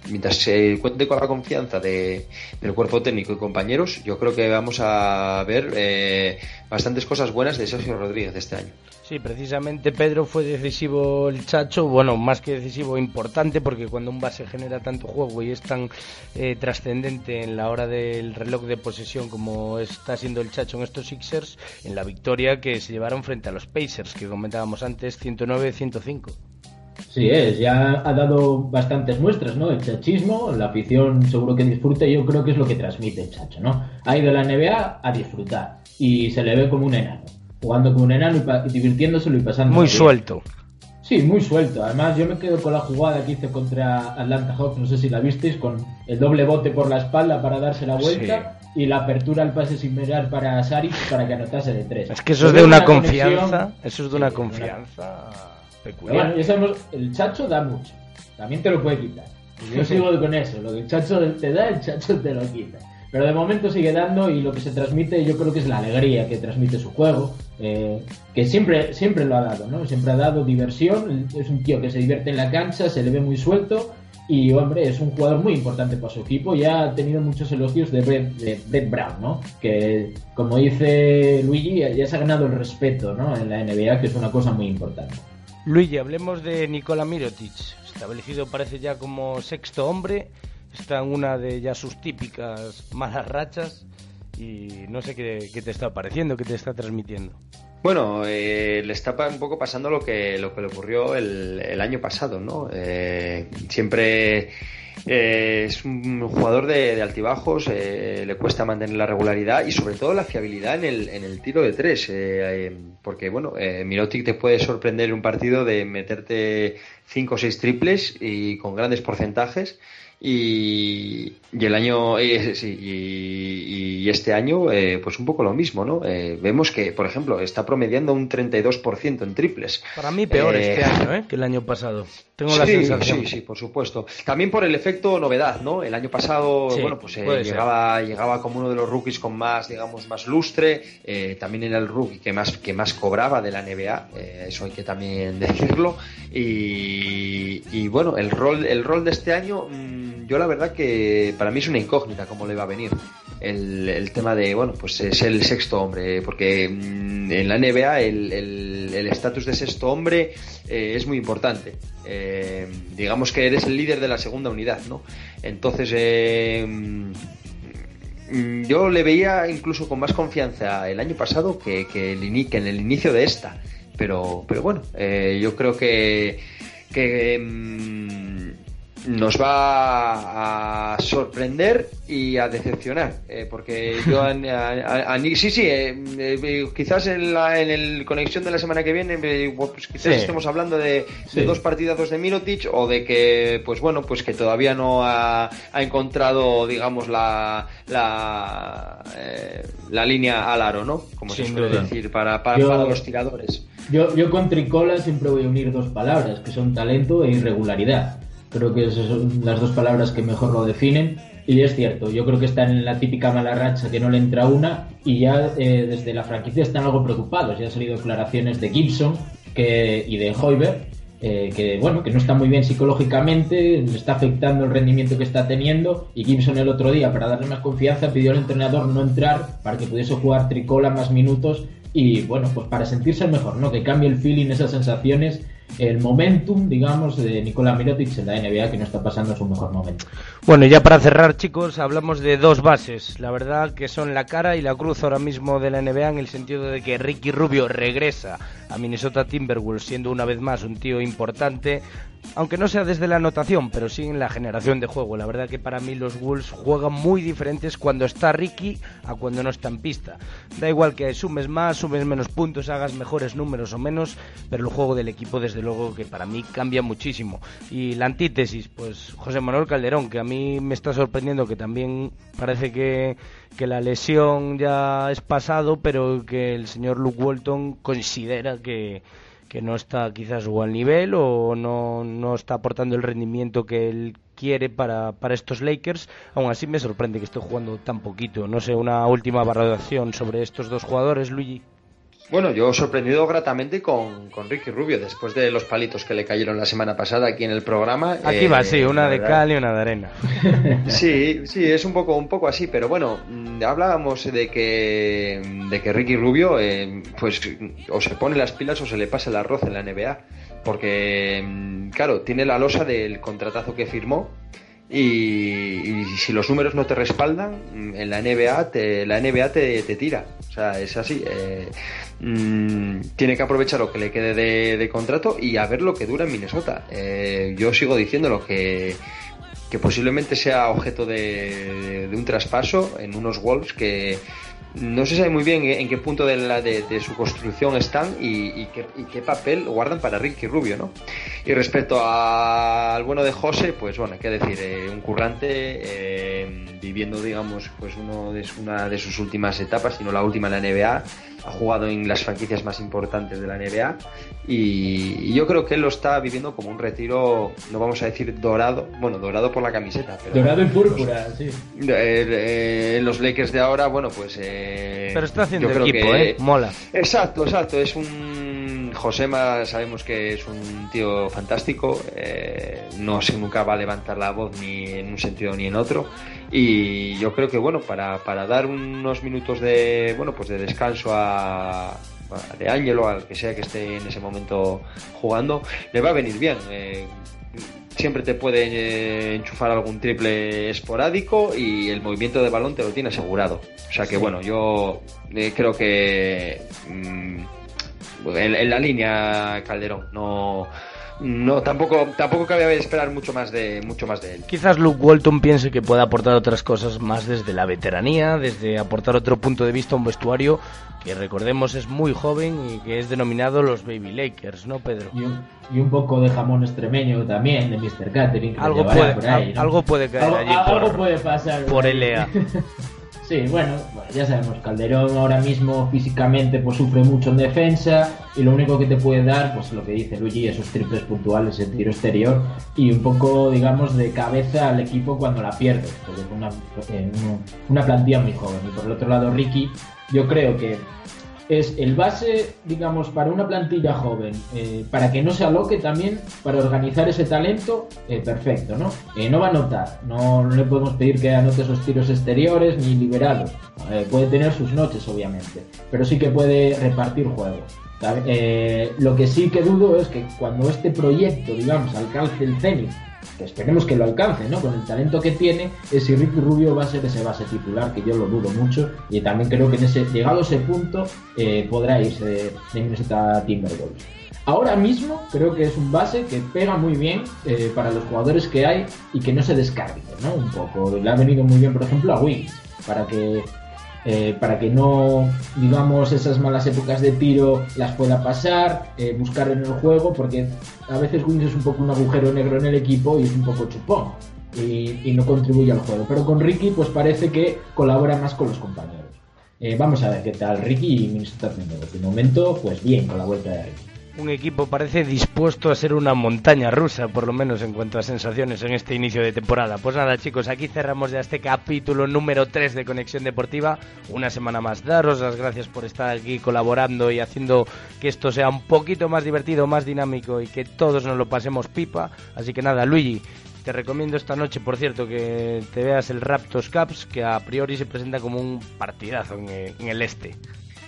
mientras se cuente con la confianza de, del cuerpo técnico y compañeros, yo creo que vamos a ver eh, bastantes cosas buenas de Sergio Rodríguez este año. Sí, precisamente Pedro fue decisivo el Chacho, bueno, más que decisivo, importante, porque cuando un base genera tanto juego y es tan eh, trascendente en la hora del reloj de posesión como está siendo el Chacho en estos Sixers, en la victoria que se llevaron frente a los Pacers, que comentábamos antes, 109-105. Sí, es, ya ha dado bastantes muestras, ¿no? El chachismo, la afición seguro que disfruta y yo creo que es lo que transmite el Chacho, ¿no? Ha ido a la NBA a disfrutar y se le ve como un enano jugando con un enano y, divirtiéndoselo y pasando. Muy suelto. Sí, muy suelto. Además, yo me quedo con la jugada que hice contra Atlanta Hawks, no sé si la visteis, con el doble bote por la espalda para darse la vuelta y la apertura al pase sin mirar para Saric para que anotase de tres. Es que eso es de una, confianza, eso es de una confianza peculiar. Bueno, ya sabemos, el chacho da mucho, también te lo puede quitar. Yo sigo con eso, lo que el chacho te da, el chacho te lo quita. Pero de momento sigue dando y lo que se transmite yo creo que es la alegría que transmite su juego, eh, que siempre, siempre lo ha dado, ¿no? Siempre ha dado diversión, es un tío que se divierte en la cancha, se le ve muy suelto y, hombre, es un jugador muy importante para su equipo. Ya ha tenido muchos elogios de Brett, Brown, ¿no? Que, como dice Luigi, ya se ha ganado el respeto, ¿no? En la NBA, que es una cosa muy importante. Luigi, hablemos de Nikola Mirotic, establecido parece ya como sexto hombre está en una de ya sus típicas malas rachas y no sé qué, te está pareciendo, qué te está transmitiendo. Bueno, eh, le está un poco pasando lo que, lo que le ocurrió el, año pasado, ¿no? Eh, siempre eh, es un jugador de, altibajos, le cuesta mantener la regularidad y sobre todo la fiabilidad en el, en el tiro de tres, porque bueno, Mirotic te puede sorprender en un partido de meterte cinco o seis triples y con grandes porcentajes y, el año eh, y, este año eh, pues un poco lo mismo no eh, vemos que por ejemplo está promediando un 32% en triples. Para mí peor este año que el año pasado. Tengo la sensación. sí sí por supuesto. También por el efecto novedad no el año pasado bueno pues llegaba llegaba como uno de los rookies con más digamos más lustre. También era el rookie que más que más cobraba de la NBA eso hay que también decirlo. Y, y bueno el rol el rol de este año mm, yo la verdad que para mí es una incógnita cómo le va a venir el, tema de, bueno, pues es el sexto hombre, porque mm, en la NBA el estatus de sexto hombre eh, es muy importante. Eh, digamos que eres el líder de la segunda unidad, ¿no? Entonces, eh, mm, yo le veía incluso con más confianza el año pasado que, que, en el inicio de esta. Pero, pero bueno, yo creo que, que mm, nos va a sorprender y a decepcionar eh, porque yo a, sí sí eh, eh, quizás en la en el conexión de la semana que viene pues quizás estemos hablando de, dos partidos de Mirotic o de que pues bueno pues que todavía no ha, encontrado digamos la la, la línea al aro no como se suele decir para, para, para los tiradores. yo, yo con Tricola siempre voy a unir dos palabras que son talento e irregularidad Creo que esas son las dos palabras que mejor lo definen. Y es cierto, yo creo que está en la típica mala racha que no le entra una y ya eh, desde la franquicia están algo preocupados. Ya han salido declaraciones de Gibson que, y de Hoiber eh, que bueno que no está muy bien psicológicamente, le está afectando el rendimiento que está teniendo y Gibson el otro día para darle más confianza pidió al entrenador no entrar para que pudiese jugar Tricola más minutos y bueno pues para sentirse mejor, ¿no? Que cambie el feeling, esas sensaciones el momentum, digamos, de Nikola Mirotic en la NBA que no está pasando su mejor momento. Bueno, ya para cerrar, chicos, hablamos de dos bases. La verdad que son la cara y la cruz ahora mismo de la NBA en el sentido de que Ricky Rubio regresa a Minnesota Timberwolves siendo una vez más un tío importante, aunque no sea desde la anotación, pero sí en la generación de juego. La verdad que para mí los Wolves juegan muy diferentes cuando está Ricky a cuando no está en pista. Da igual que sumes más, sumes menos puntos, hagas mejores números o menos, pero el juego del equipo desde luego que para mí cambia muchísimo. Y la antítesis, pues José Manuel Calderón, que a mí me está sorprendiendo que también parece que, que la lesión ya es pasado, pero que el señor Luke Walton considera que que no está quizás o al nivel o no, no está aportando el rendimiento que él quiere para, para estos Lakers. Aún así me sorprende que esté jugando tan poquito. No sé, una última valoración sobre estos dos jugadores, Luigi. Bueno, yo he sorprendido gratamente con, con, Ricky Rubio, después de los palitos que le cayeron la semana pasada aquí en el programa. Aquí va, sí, una de cal y una de arena. Sí, sí, es un poco, un poco así, pero bueno, mm, hablábamos de que, de que Ricky Rubio, eh, pues, o se pone las pilas o se le pasa el arroz en la NBA, porque, mm, claro, tiene la losa del contratazo que firmó y, si los números no te respaldan, mm, en la NBA te, la NBA te, tira. O sea, es así. Eh, mm, tiene que aprovechar lo que le quede de, contrato y a ver lo que dura en Minnesota. Eh, yo sigo diciendo lo que, que posiblemente sea objeto de un traspaso en unos Wolves que no se sabe muy bien en qué punto de, la, de, su construcción están y, qué, papel guardan para Ricky Rubio, ¿no? Y respecto al bueno de José, pues bueno, qué decir, eh, un currante eh, viviendo, digamos, pues uno de, una de sus últimas etapas, sino la última en la NBA, ha jugado en las franquicias más importantes de la NBA y, yo creo que él lo está viviendo como un retiro, no vamos a decir dorado, bueno, dorado por la camiseta. Pero dorado y púrpura, sí. Eh, en los Lakers de ahora, bueno, pues... Eh, pero está haciendo equipo, ¿eh? Mola. Exacto, exacto, es un... Josema sabemos que es un tío fantástico, eh, no se nunca va a levantar la voz ni en un sentido ni en otro. Y yo creo que bueno para, para dar unos minutos de bueno pues de descanso a, de Ángelo al que sea que esté en ese momento jugando le va a venir bien. Eh, siempre te puede eh, enchufar algún triple esporádico y el movimiento de balón te lo tiene asegurado. O sea que bueno yo eh, creo que mm, en la línea Calderón no no tampoco tampoco cabe esperar mucho más de mucho más de él. Quizás Luke Walton piense que puede aportar otras cosas más desde la veteranía, desde aportar otro punto de vista a un vestuario que recordemos es muy joven y que es denominado los Baby Lakers, ¿no, Pedro? Y un, poco de jamón extremeño también de Mr. Catering. Algo puede, algo puede caer allí algo puede pasar por LA. Sí, bueno, ya sabemos, Calderón ahora mismo físicamente pues sufre mucho en defensa y lo único que te puede dar, pues lo que dice Luigi, esos triples puntuales en tiro exterior y un poco, digamos, de cabeza al equipo cuando la pierde, es una, una plantilla muy joven. Y por el otro lado, Ricky, yo creo que es el base, digamos, para una plantilla joven, eh, para que no se aloque también, para organizar ese talento, eh, perfecto, ¿no? Eh, no va a anotar, no, le podemos pedir que anote esos tiros exteriores ni liberados, puede tener sus noches, obviamente, pero sí que puede repartir juego. lo que sí que dudo es que cuando este proyecto, digamos, alcance el cenit que esperemos que lo alcance, ¿no? Con el talento que tiene, es si Ricky Rubio va a ser ese base titular, que yo lo dudo mucho, y también creo que en ese, llegado a ese punto, eh, podrá irse de, Minnesota Timberwolves. Ahora mismo creo que es un base que pega muy bien eh, para los jugadores que hay y que no se descargue, ¿no? Un poco. Le ha venido muy bien, por ejemplo, a Wiggins, para que eh, para que no, digamos, esas malas épocas de tiro las pueda pasar, eh, buscar en el juego, porque a veces Wings es un poco un agujero negro en el equipo y es un poco chupón y, no contribuye al juego. Pero con Ricky, pues parece que colabora más con los compañeros. Eh, vamos a ver qué tal Ricky y Minnesota De momento, pues bien con la vuelta de Ricky un equipo parece dispuesto a ser una montaña rusa, por lo menos en cuanto a sensaciones en este inicio de temporada. Pues nada, chicos, aquí cerramos ya este capítulo número 3 de Conexión Deportiva. Una semana más. Daros las gracias por estar aquí colaborando y haciendo que esto sea un poquito más divertido, más dinámico y que todos nos lo pasemos pipa. Así que nada, Luigi, te recomiendo esta noche, por cierto, que te veas el Raptors Caps, que a priori se presenta como un partidazo en el este.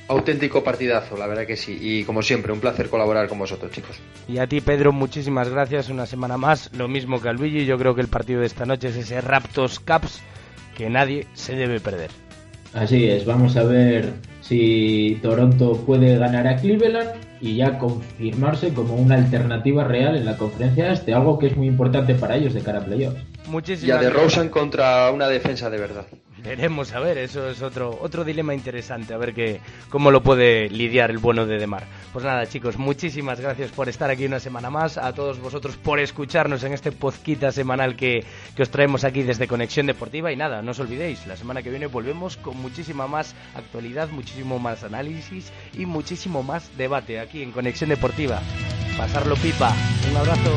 Auténtico partidazo, la verdad que sí. Y como siempre, un placer colaborar con vosotros, chicos. Y a ti, Pedro, muchísimas gracias. Una semana más. Lo mismo que al Luigi. Yo creo que el partido de esta noche es ese Raptors Caps que nadie se debe perder. Así es, vamos a ver si Toronto puede ganar a Cleveland y ya confirmarse como una alternativa real en la conferencia este, algo que es muy importante para ellos de cara a playoffs. Muchísimas y a de Rosen contra una defensa de verdad. Veremos, a ver, eso es otro, otro dilema interesante, a ver que, cómo lo puede lidiar el bueno de Demar. Pues nada, chicos, muchísimas gracias por estar aquí una semana más, a todos vosotros por escucharnos en este pozquita semanal que, que os traemos aquí desde Conexión Deportiva y nada, no os olvidéis, la semana que viene volvemos con muchísima más actualidad, muchísimo más análisis y muchísimo más debate aquí en Conexión Deportiva. Pasarlo pipa, un abrazo.